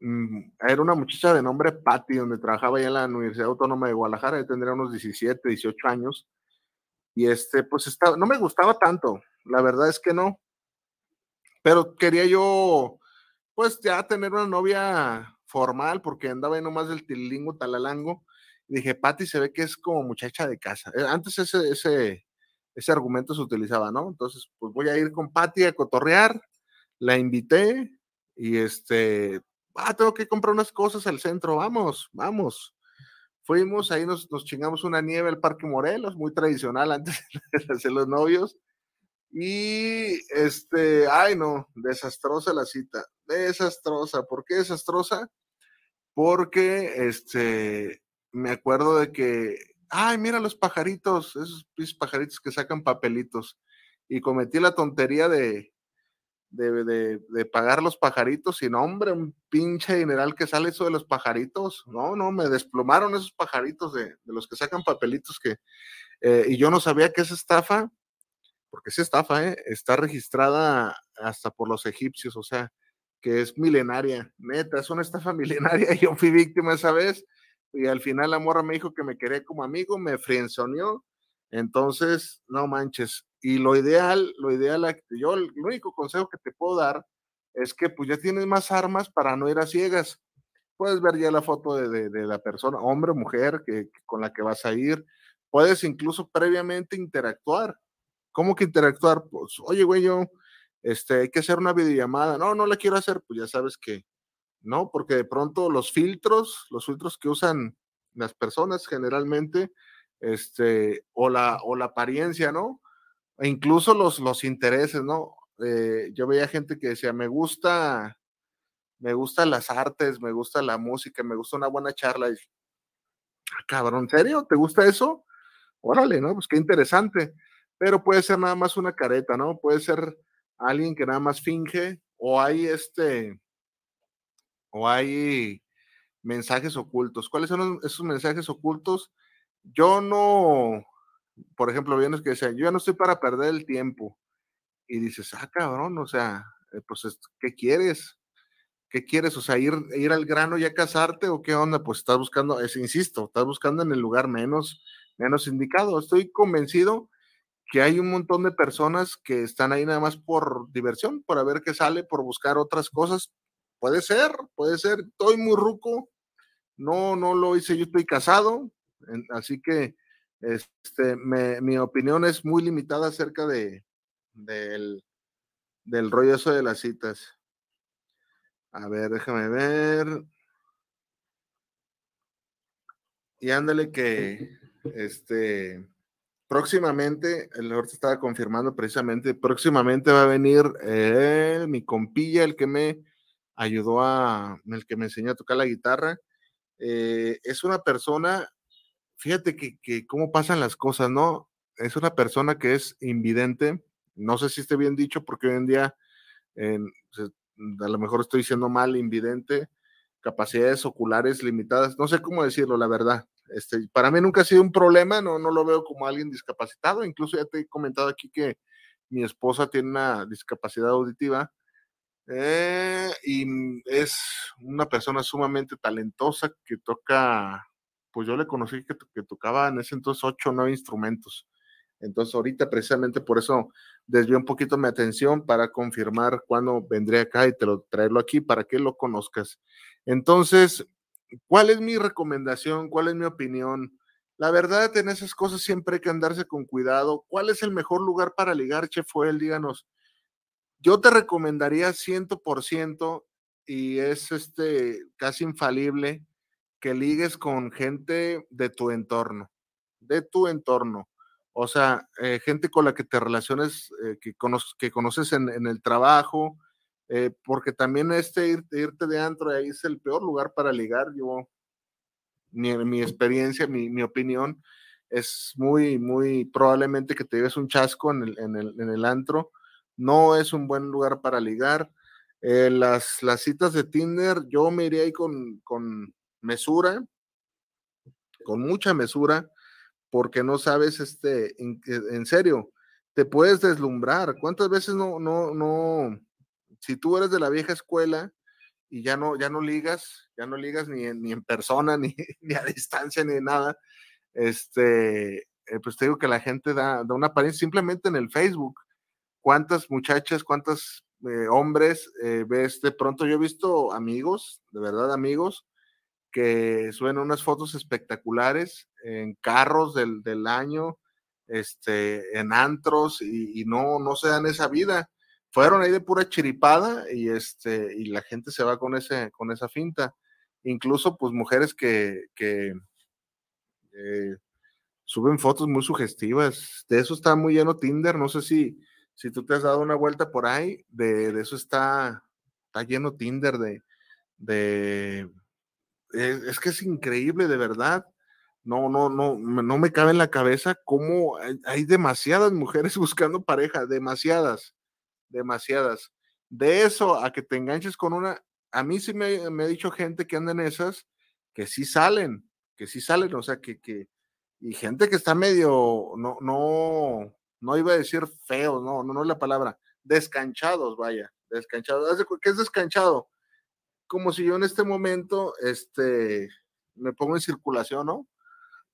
mm, era una muchacha de nombre Patty, donde trabajaba ya en la Universidad Autónoma de Guadalajara, tendría unos 17, 18 años. Y este, pues estaba, no me gustaba tanto, la verdad es que no. Pero quería yo, pues ya tener una novia formal, porque andaba ahí nomás del tililingo talalango. Y dije, Patty se ve que es como muchacha de casa. Eh, antes ese, ese, ese argumento se utilizaba, ¿no? Entonces, pues voy a ir con Patty a cotorrear. La invité y este, ah, tengo que comprar unas cosas al centro, vamos, vamos. Fuimos, ahí nos, nos chingamos una nieve al Parque Morelos, muy tradicional antes de hacer los novios. Y este, ay no, desastrosa la cita, desastrosa. ¿Por qué desastrosa? Porque este, me acuerdo de que, ay, mira los pajaritos, esos pajaritos que sacan papelitos. Y cometí la tontería de, de, de, pagar los pajaritos, y no, hombre, un pinche general que sale eso de los pajaritos. No, no, me desplomaron esos pajaritos de, de los que sacan papelitos que, eh, y yo no sabía que esa estafa, porque esa estafa, eh, está registrada hasta por los egipcios, o sea, que es milenaria, neta, es una estafa milenaria, yo fui víctima esa vez, y al final la morra me dijo que me quería como amigo, me frienzoneó, entonces, no manches. Y lo ideal, lo ideal, yo el único consejo que te puedo dar es que pues ya tienes más armas para no ir a ciegas. Puedes ver ya la foto de, la persona, hombre o mujer, que, con la que vas a ir. Puedes incluso previamente interactuar. ¿Cómo que interactuar? Pues, oye, güey, yo, este, hay que hacer una videollamada. No, no la quiero hacer, pues ya sabes que ¿no? Porque de pronto los filtros, los filtros que usan las personas generalmente, este, o la, o la apariencia, ¿no? E incluso los, los intereses, ¿no? Eh, yo veía gente que decía, me gusta, me gustan las artes, me gusta la música, me gusta una buena charla. Y, ah, cabrón, ¿en serio? ¿Te gusta eso? Órale, ¿no? Pues qué interesante. Pero puede ser nada más una careta, ¿no? Puede ser alguien que nada más finge, o hay este, o hay mensajes ocultos. ¿Cuáles son esos mensajes ocultos? Yo no, por ejemplo, vienes que decían, yo ya no estoy para perder el tiempo. Y dices, ah, cabrón, o sea, eh, pues, ¿qué quieres? ¿Qué quieres? O sea, ir, ir al grano y a casarte o qué onda? Pues estás buscando, es, insisto, estás buscando en el lugar menos, menos indicado. Estoy convencido que hay un montón de personas que están ahí nada más por diversión, por ver qué sale, por buscar otras cosas, Puede ser, puede ser. Estoy muy ruco. No, no lo hice. Yo estoy casado. Así que este, mi opinión es muy limitada acerca de, del, del rollo eso de las citas. A ver, déjame ver. Y ándale que este próximamente, el norte estaba confirmando precisamente, próximamente va a venir eh, mi compilla, el que me ayudó a, el que me enseñó a tocar la guitarra. Eh, es una persona, fíjate que, que, cómo pasan las cosas, ¿no? Es una persona que es invidente, no sé si esté bien dicho, porque hoy en día, a lo mejor estoy diciendo mal, invidente, capacidades oculares limitadas, no sé cómo decirlo, la verdad. Este, para mí nunca ha sido un problema, no, no lo veo como alguien discapacitado, incluso ya te he comentado aquí que mi esposa tiene una discapacidad auditiva, eh, y mm, es una persona sumamente talentosa que toca, pues yo le conocí que, que tocaba en ese entonces ocho o nueve instrumentos. Entonces ahorita precisamente por eso desvió un poquito mi atención para confirmar cuándo vendré acá y traerlo aquí para que lo conozcas. Entonces, ¿cuál es mi recomendación? ¿Cuál es mi opinión? La verdad, en esas cosas siempre hay que andarse con cuidado. ¿Cuál es el mejor lugar para ligar, Chef Fuel? Díganos. Yo te recomendaría 100% y es este casi infalible que ligues con gente de tu entorno, de tu entorno. O sea, eh, gente con la que te relaciones, eh, que, que, conoces en, el trabajo, eh, porque también este irte, irte de antro ahí es el peor lugar para ligar. Yo, mi, mi experiencia, mi, mi, opinión, es muy, muy probablemente que te lleves un chasco en el, en el, en el antro no es un buen lugar para ligar. Eh, las, las citas de Tinder, yo me iría ahí con, con mesura, con mucha mesura, porque no sabes, este, en, en serio, te puedes deslumbrar. ¿Cuántas veces no, no, no, si tú eres de la vieja escuela y ya no, ya no ligas, ya no ligas ni en, ni en persona, ni, ni a distancia, ni nada, este, eh, pues te digo que la gente da, da, una apariencia simplemente en el Facebook. ¿Cuántas muchachas, cuántos eh, hombres eh, ves de pronto? Yo he visto amigos, de verdad amigos, que suben unas fotos espectaculares en carros del, del año, este, en antros y, y, no, no se dan esa vida. Fueron ahí de pura chiripada y, este, y la gente se va con, ese, con esa finta. Incluso pues mujeres que, eh, suben fotos muy sugestivas. De eso está muy lleno Tinder. No sé si, si tú te has dado una vuelta por ahí. De, de eso está, está lleno Tinder de, de es, es, que es increíble, de verdad. No, no, no, no me cabe en la cabeza cómo hay demasiadas mujeres buscando pareja, demasiadas, demasiadas. De eso a que te enganches con una, a mí sí me, me ha dicho gente que anda esas, que sí salen, que sí salen, o sea, que, que, y gente que está medio, no, no, no iba a decir feo, no, no, no es la palabra, descanchados, vaya, descanchados. ¿Qué es descanchado? Como si yo en este momento, este, me pongo en circulación, ¿no?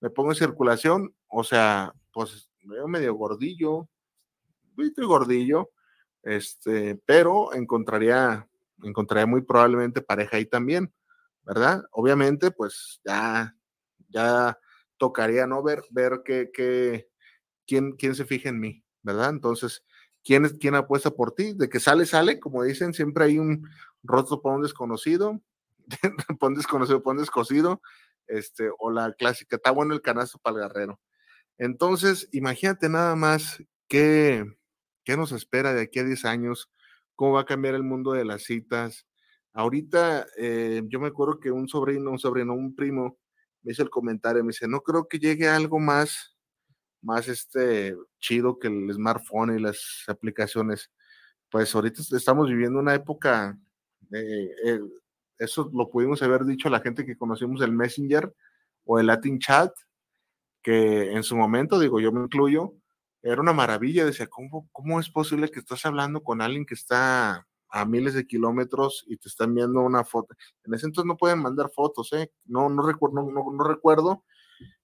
Me pongo en circulación, o sea, pues veo medio gordillo, gordillo, este, pero encontraría, encontraría muy probablemente pareja ahí también, ¿verdad? Obviamente, pues ya, ya tocaría, ¿no? Ver, ver que, que, quién, quién se fija en mí, ¿verdad? Entonces, ¿quién, ¿quién apuesta por ti? De que sale, sale, como dicen, siempre hay un rostro por un desconocido, por un desconocido, por un descosido, este, o la clásica, está bueno el canasto para el guerrero. Entonces, imagínate nada más qué, qué nos espera de aquí a 10 años, cómo va a cambiar el mundo de las citas. Ahorita, eh, yo me acuerdo que un sobrino, un sobrino, un primo, me hizo el comentario, me dice, no creo que llegue algo más, más este chido que el smartphone y las aplicaciones. Pues ahorita estamos viviendo una época, eh, eh, eso lo pudimos haber dicho a la gente que conocimos el Messenger o el Latin Chat, que en su momento, digo, yo me incluyo, era una maravilla, decía, ¿cómo, cómo es posible que estás hablando con alguien que está a miles de kilómetros y te están viendo una foto. En ese entonces no pueden mandar fotos, ¿eh? No, no, recuerdo, no, no, recuerdo.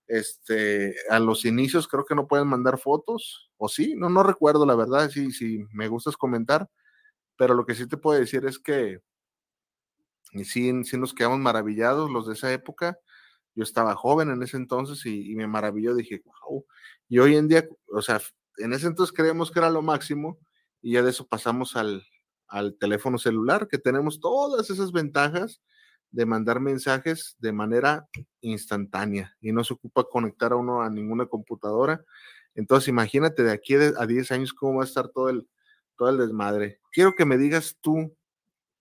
Este, a los inicios creo que no pueden mandar fotos, o sí, no, no recuerdo la verdad, sí, sí, me gustas comentar, pero lo que sí te puedo decir es que sí, sí nos quedamos maravillados los de esa época. Yo estaba joven en ese entonces y, me maravilló, dije, wow. Y hoy en día, o sea, en ese entonces creemos que era lo máximo y ya de eso pasamos al, al teléfono celular, que tenemos todas esas ventajas de mandar mensajes de manera instantánea y no se ocupa conectar a uno a ninguna computadora. Entonces, imagínate de aquí a 10 años cómo va a estar todo el, todo el desmadre. Quiero que me digas tú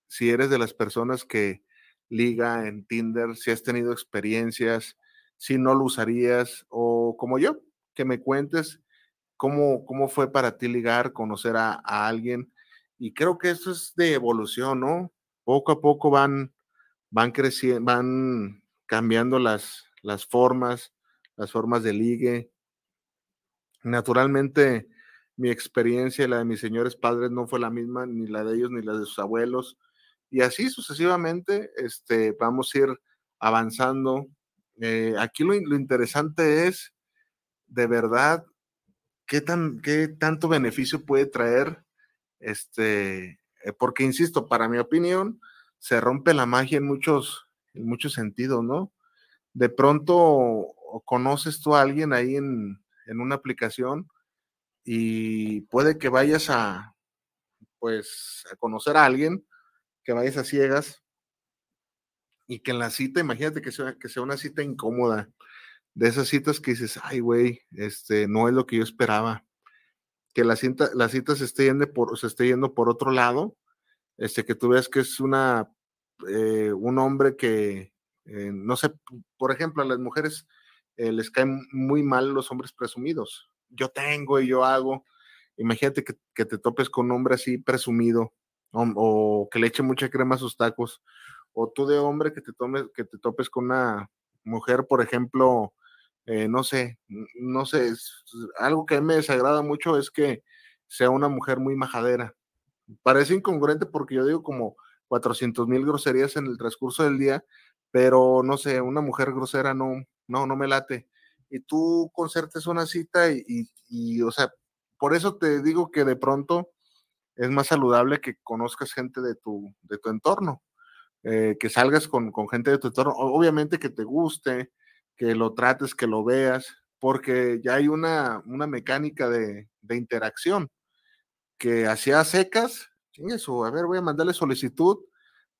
si eres de las personas que liga en Tinder, si has tenido experiencias, si no lo usarías o como yo, que me cuentes cómo, cómo fue para ti ligar, conocer a, a alguien y creo que eso es de evolución, ¿no? Poco a poco van, van creciendo, van cambiando las, las formas, las formas de ligue. Naturalmente, mi experiencia la de mis señores padres no fue la misma, ni la de ellos, ni la de sus abuelos. Y así sucesivamente, este, vamos a ir avanzando. Eh, aquí lo, lo, interesante es, de verdad, qué, tan, qué tanto beneficio puede traer este, eh, porque insisto, para mi opinión, se rompe la magia en muchos, en muchos sentidos, ¿no? De pronto conoces tú a alguien ahí en, en una aplicación y puede que vayas a, pues, a conocer a alguien, que vayas a ciegas y que en la cita, imagínate que sea, que sea una cita incómoda, de esas citas que dices, ay, güey, este, no es lo que yo esperaba que la cita, la cita se, esté yendo por, se esté yendo por otro lado, este, que tú veas que es una, eh, un hombre que, eh, no sé, por ejemplo, a las mujeres eh, les caen muy mal los hombres presumidos. Yo tengo y yo hago. Imagínate que, que te topes con un hombre así presumido o, que le eche mucha crema a sus tacos. O tú de hombre que te, tomes, que te topes con una mujer, por ejemplo, eh, no sé, no sé, algo que a mí me desagrada mucho es que sea una mujer muy majadera. Parece incongruente porque yo digo como 400 mil groserías en el transcurso del día, pero no sé, una mujer grosera no, no, no me late. Y tú concertes una cita y, y, o sea, por eso te digo que de pronto es más saludable que conozcas gente de tu, de tu entorno, eh, que salgas con, con, gente de tu entorno, obviamente que te guste, que lo trates, que lo veas, porque ya hay una, una mecánica de, de interacción que hacía secas, eso, a ver, voy a mandarle solicitud,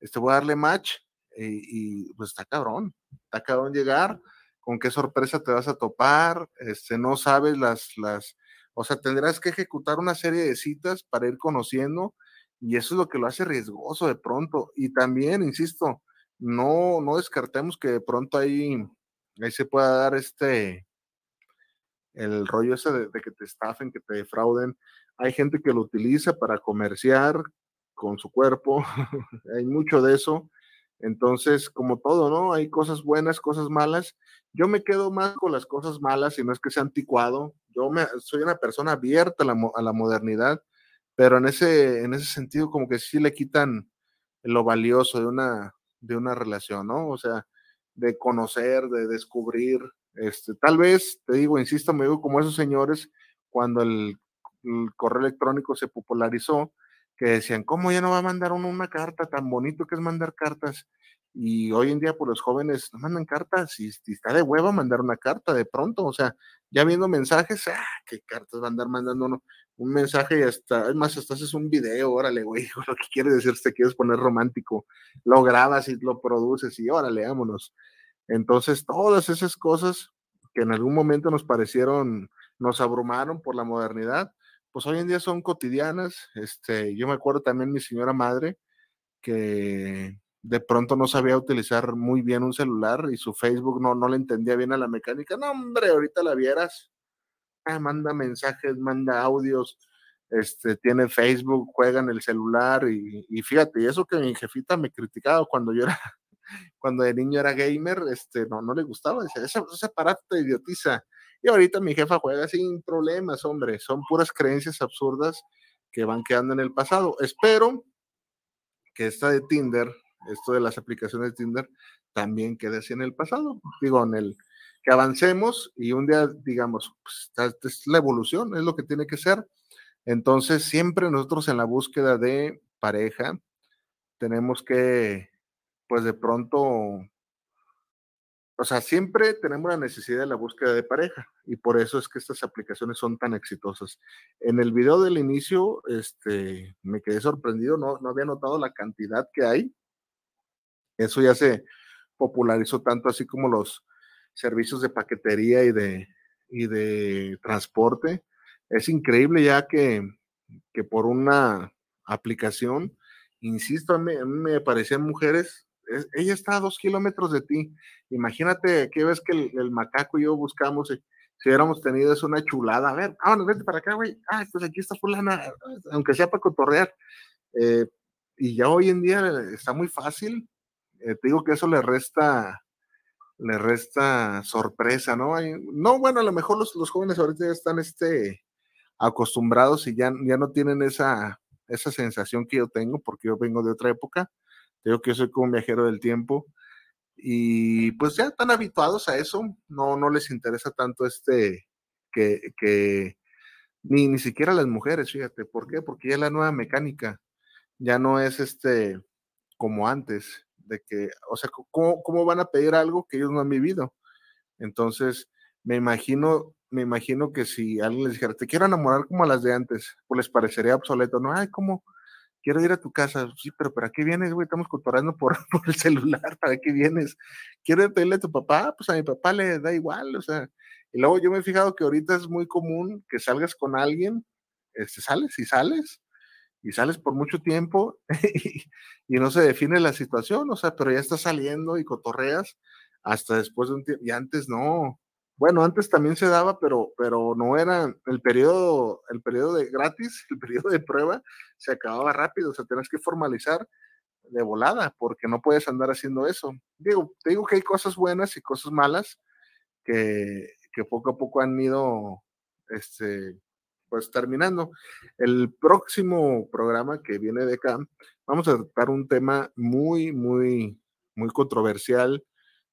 este, voy a darle match y, pues está cabrón, está cabrón llegar, con qué sorpresa te vas a topar, este, no sabes las, las, o sea, tendrás que ejecutar una serie de citas para ir conociendo y eso es lo que lo hace riesgoso de pronto. Y también, insisto, no, no descartemos que de pronto ahí, ahí se pueda dar este, el rollo ese de, de, que te estafen, que te defrauden. Hay gente que lo utiliza para comerciar con su cuerpo, hay mucho de eso. Entonces, como todo, ¿no? Hay cosas buenas, cosas malas. Yo me quedo más con las cosas malas y no es que sea anticuado. Yo me, soy una persona abierta a la, modernidad, pero en ese, en ese sentido como que sí le quitan lo valioso de una, de una relación, ¿no? O sea, de conocer, de descubrir. Este, tal vez, te digo, insisto, me digo como esos señores cuando el, el correo electrónico se popularizó, que decían, ¿cómo ya no va a mandar uno una carta? Tan bonito que es mandar cartas. Y hoy en día, por pues, los jóvenes no mandan cartas, y, está de huevo mandar una carta de pronto, o sea, ya viendo mensajes, ¡ah! ¿Qué cartas va a andar mandando uno? Un mensaje y hasta, es más, hasta haces un video, órale, güey, lo que quieres decir, te quieres poner romántico, lo grabas y lo produces y órale, vámonos. Entonces, todas esas cosas que en algún momento nos parecieron, nos abrumaron por la modernidad, pues hoy en día son cotidianas. Este, yo me acuerdo también mi señora madre que de pronto no sabía utilizar muy bien un celular y su Facebook no, no le entendía bien a la mecánica. No, hombre, ahorita la vieras. Ah, manda mensajes, manda audios, este, tiene Facebook, juega en el celular y, y, fíjate, y eso que mi jefita me criticaba cuando yo era, cuando de niño era gamer, este, no, no le gustaba, ese, ese aparato idiotiza. Y ahorita mi jefa juega sin problemas, hombre. Son puras creencias absurdas que van quedando en el pasado. Espero que esta de Tinder, esto de las aplicaciones de Tinder, también quede así en el pasado. Digo, en el que avancemos y un día digamos, pues, es la evolución, es lo que tiene que ser. Entonces, siempre nosotros en la búsqueda de pareja tenemos que, pues de pronto, o sea, siempre tenemos la necesidad de la búsqueda de pareja y por eso es que estas aplicaciones son tan exitosas. En el video del inicio, este, me quedé sorprendido, no, no había notado la cantidad que hay. Eso ya se popularizó tanto así como los servicios de paquetería y de, y de transporte. Es increíble ya que, que por una aplicación, insisto, a mí, a me parecían mujeres ella está a dos kilómetros de ti. Imagínate que ves que el, macaco y yo buscamos, si, hubiéramos tenido es una chulada. A ver, vámonos, vete para acá, güey. Ah, pues aquí está fulana, aunque sea para cotorrear. Eh, y ya hoy en día está muy fácil. Eh, te digo que eso le resta, le resta sorpresa, ¿no? no, bueno, a lo mejor los, los, jóvenes ahorita ya están este, acostumbrados y ya, ya no tienen esa, esa sensación que yo tengo, porque yo vengo de otra época. Digo que soy como un viajero del tiempo y pues ya están habituados a eso, no, no les interesa tanto este, que, que ni, ni siquiera las mujeres, fíjate, ¿por qué? Porque ya la nueva mecánica. Ya no es este como antes, de que, o sea, ¿cómo, cómo van a pedir algo que ellos no han vivido? Entonces, me imagino, me imagino que si alguien les dijera, te quiero enamorar como a las de antes, pues les parecería obsoleto, ¿no? Ay, ¿cómo? quiero ir a tu casa. Sí, pero ¿para qué vienes, güey? Estamos cotorreando por, por el celular, ¿para qué vienes? ¿Quieres pedirle a tu papá? Pues a mi papá le da igual, o sea. Y luego yo me he fijado que ahorita es muy común que salgas con alguien, este, sales y sales, y sales por mucho tiempo y, no se define la situación, o sea, pero ya estás saliendo y cotorreas hasta después de un tiempo, y antes no, bueno, antes también se daba, pero, pero no era el periodo, el periodo de gratis, el periodo de prueba se acababa rápido, o sea, tenías que formalizar de volada, porque no puedes andar haciendo eso. Digo, te digo que hay cosas buenas y cosas malas que, que poco a poco han ido este, pues terminando. El próximo programa que viene de acá, vamos a tratar un tema muy, muy, muy controversial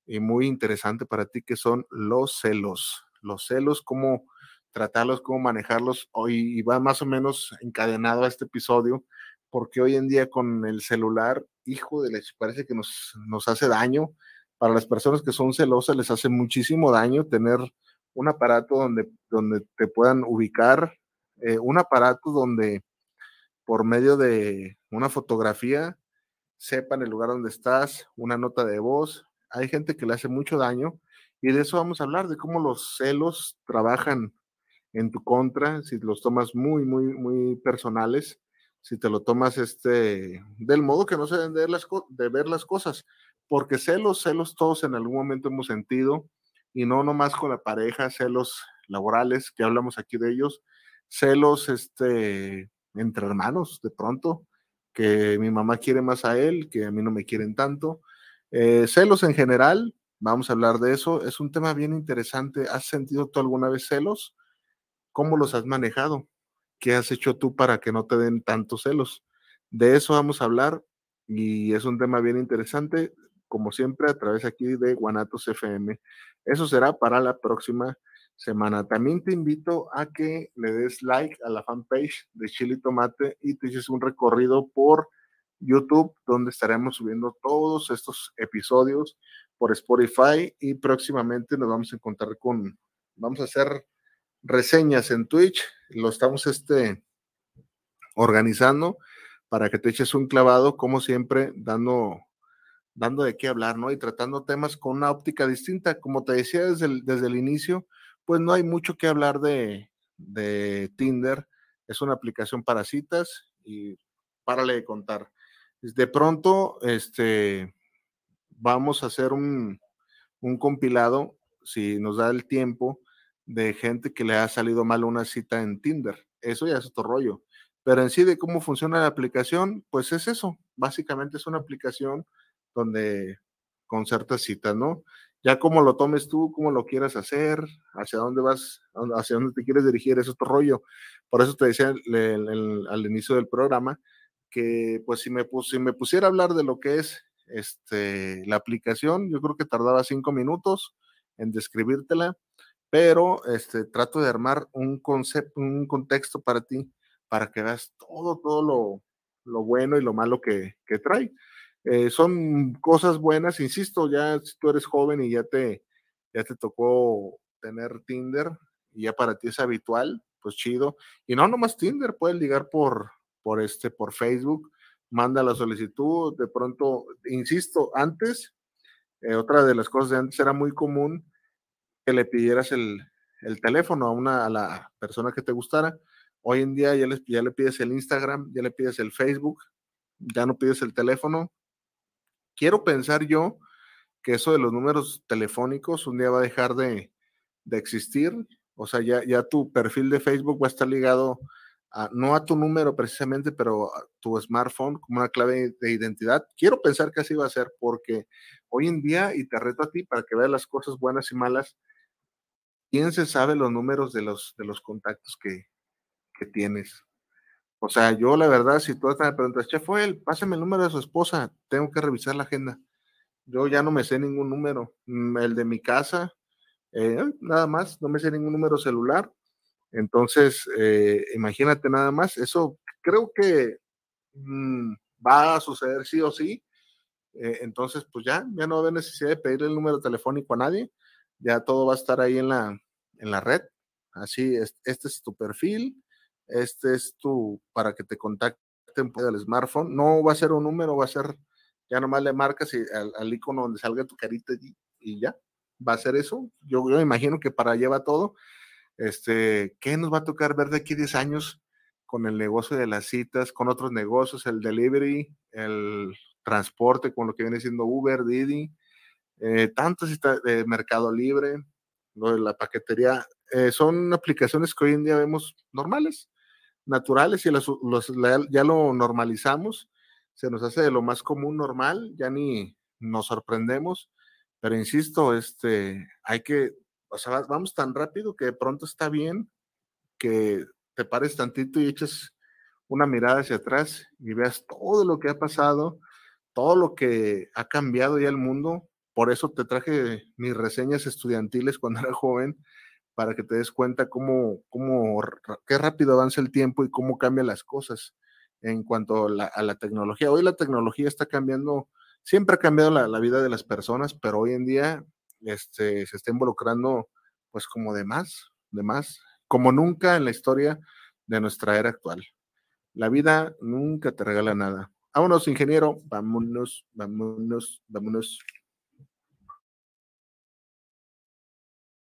y muy interesante para ti, que son los celos. Los celos, cómo tratarlos, cómo manejarlos. Hoy va más o menos encadenado a este episodio, porque hoy en día con el celular, hijo de leche, parece que nos, nos hace daño. Para las personas que son celosas les hace muchísimo daño tener un aparato donde, donde te puedan ubicar, eh, un aparato donde por medio de una fotografía sepan el lugar donde estás, una nota de voz. Hay gente que le hace mucho daño y de eso vamos a hablar, de cómo los celos trabajan en tu contra, si los tomas muy, muy, muy personales, si te lo tomas este, del modo que no se deben de ver las, de ver las cosas, porque celos, celos todos en algún momento hemos sentido, y no nomás con la pareja, celos laborales, que hablamos aquí de ellos, celos este, entre hermanos, de pronto, que mi mamá quiere más a él, que a mí no me quieren tanto. Eh, celos en general, vamos a hablar de eso, es un tema bien interesante. ¿Has sentido tú alguna vez celos? ¿Cómo los has manejado? ¿Qué has hecho tú para que no te den tantos celos? De eso vamos a hablar y es un tema bien interesante, como siempre, a través aquí de Guanatos FM. Eso será para la próxima semana. También te invito a que le des like a la fanpage de Chile Tomate y te hiciste un recorrido por YouTube, donde estaremos subiendo todos estos episodios por Spotify y próximamente nos vamos a encontrar con, vamos a hacer reseñas en Twitch, lo estamos este, organizando para que te eches un clavado, como siempre, dando, dando de qué hablar, ¿no? Y tratando temas con una óptica distinta. Como te decía desde desde el inicio, pues no hay mucho que hablar de, de Tinder. Es una aplicación para citas y párale de contar. De pronto, este, vamos a hacer un, un compilado, si nos da el tiempo, de gente que le ha salido mal una cita en Tinder. Eso ya es otro rollo. Pero en sí de cómo funciona la aplicación, pues es eso. Básicamente es una aplicación donde concertas citas, ¿no? Ya como lo tomes tú, cómo lo quieras hacer, hacia dónde vas, hacia dónde te quieres dirigir, es otro rollo. Por eso te decía al inicio del programa que pues si me, si me pusiera a hablar de lo que es este, la aplicación, yo creo que tardaba cinco minutos en describírtela, pero este, trato de armar un concepto, un contexto para ti, para que veas todo, todo lo, bueno y lo malo que trae. Eh, son cosas buenas, insisto, ya si tú eres joven y ya te, ya te tocó tener Tinder y ya para ti es habitual, pues chido. Y no nomás Tinder, puedes ligar por, por, este, por Facebook, manda la solicitud, de pronto, insisto, antes, eh, otra de las cosas de antes era muy común que le pidieras el, el teléfono a, una, a la persona que te gustara. Hoy en día ya, ya le pides el Instagram, ya le pides el Facebook, ya no pides el teléfono, quiero pensar yo que eso de los números telefónicos un día va a dejar de, existir. O sea, ya, ya tu perfil de Facebook va a estar ligado a, no a tu número precisamente, pero a tu smartphone como una clave de identidad. Quiero pensar que así va a ser porque hoy en día, y te reto a ti para que veas las cosas buenas y malas, ¿quién se sabe los números de los, de los contactos que, que tienes? O sea, yo la verdad, si tú me preguntas, Chef, él, pásame el número de su esposa, tengo que revisar la agenda. Yo ya no me sé ningún número. Mm, el de mi casa, eh, nada más, no me sé ningún número celular. Entonces, eh, imagínate nada más, eso creo que mm, va a suceder sí o sí. Eh, entonces, pues ya, ya no va a haber necesidad de pedirle el número telefónico a nadie. Ya todo va a estar ahí en la, en la red. Así, este es tu perfil este es tu, para que te contacten por el smartphone. No va a ser un número, va a ser, ya nomás le marcas y al, icono donde salga tu carita y, ya, va a ser eso. Yo, yo imagino que para allá va todo. Este, ¿qué nos va a tocar ver de aquí 10 años con el negocio de las citas, con otros negocios, el delivery, el transporte, con lo que viene siendo Uber, Didi, eh, tantas de Mercado Libre, de la paquetería, eh, son aplicaciones que hoy en día vemos normales naturales y los, ya lo normalizamos, se nos hace de lo más común normal, ya ni nos sorprendemos, pero insisto, este, hay que o sea, vamos tan rápido que de pronto está bien que te pares tantito y eches una mirada hacia atrás y veas todo lo que ha pasado, todo lo que ha cambiado ya el mundo. Por eso te traje mis reseñas estudiantiles cuando era joven, para que te des cuenta cómo, cómo qué rápido avanza el tiempo y cómo cambian las cosas en cuanto a la, tecnología. Hoy la tecnología está cambiando, siempre ha cambiado la, vida de las personas, pero hoy en día este, se está involucrando pues como de más, de más, como nunca en la historia de nuestra era actual. La vida nunca te regala nada. Vámonos, ingeniero, vámonos, vámonos, vámonos.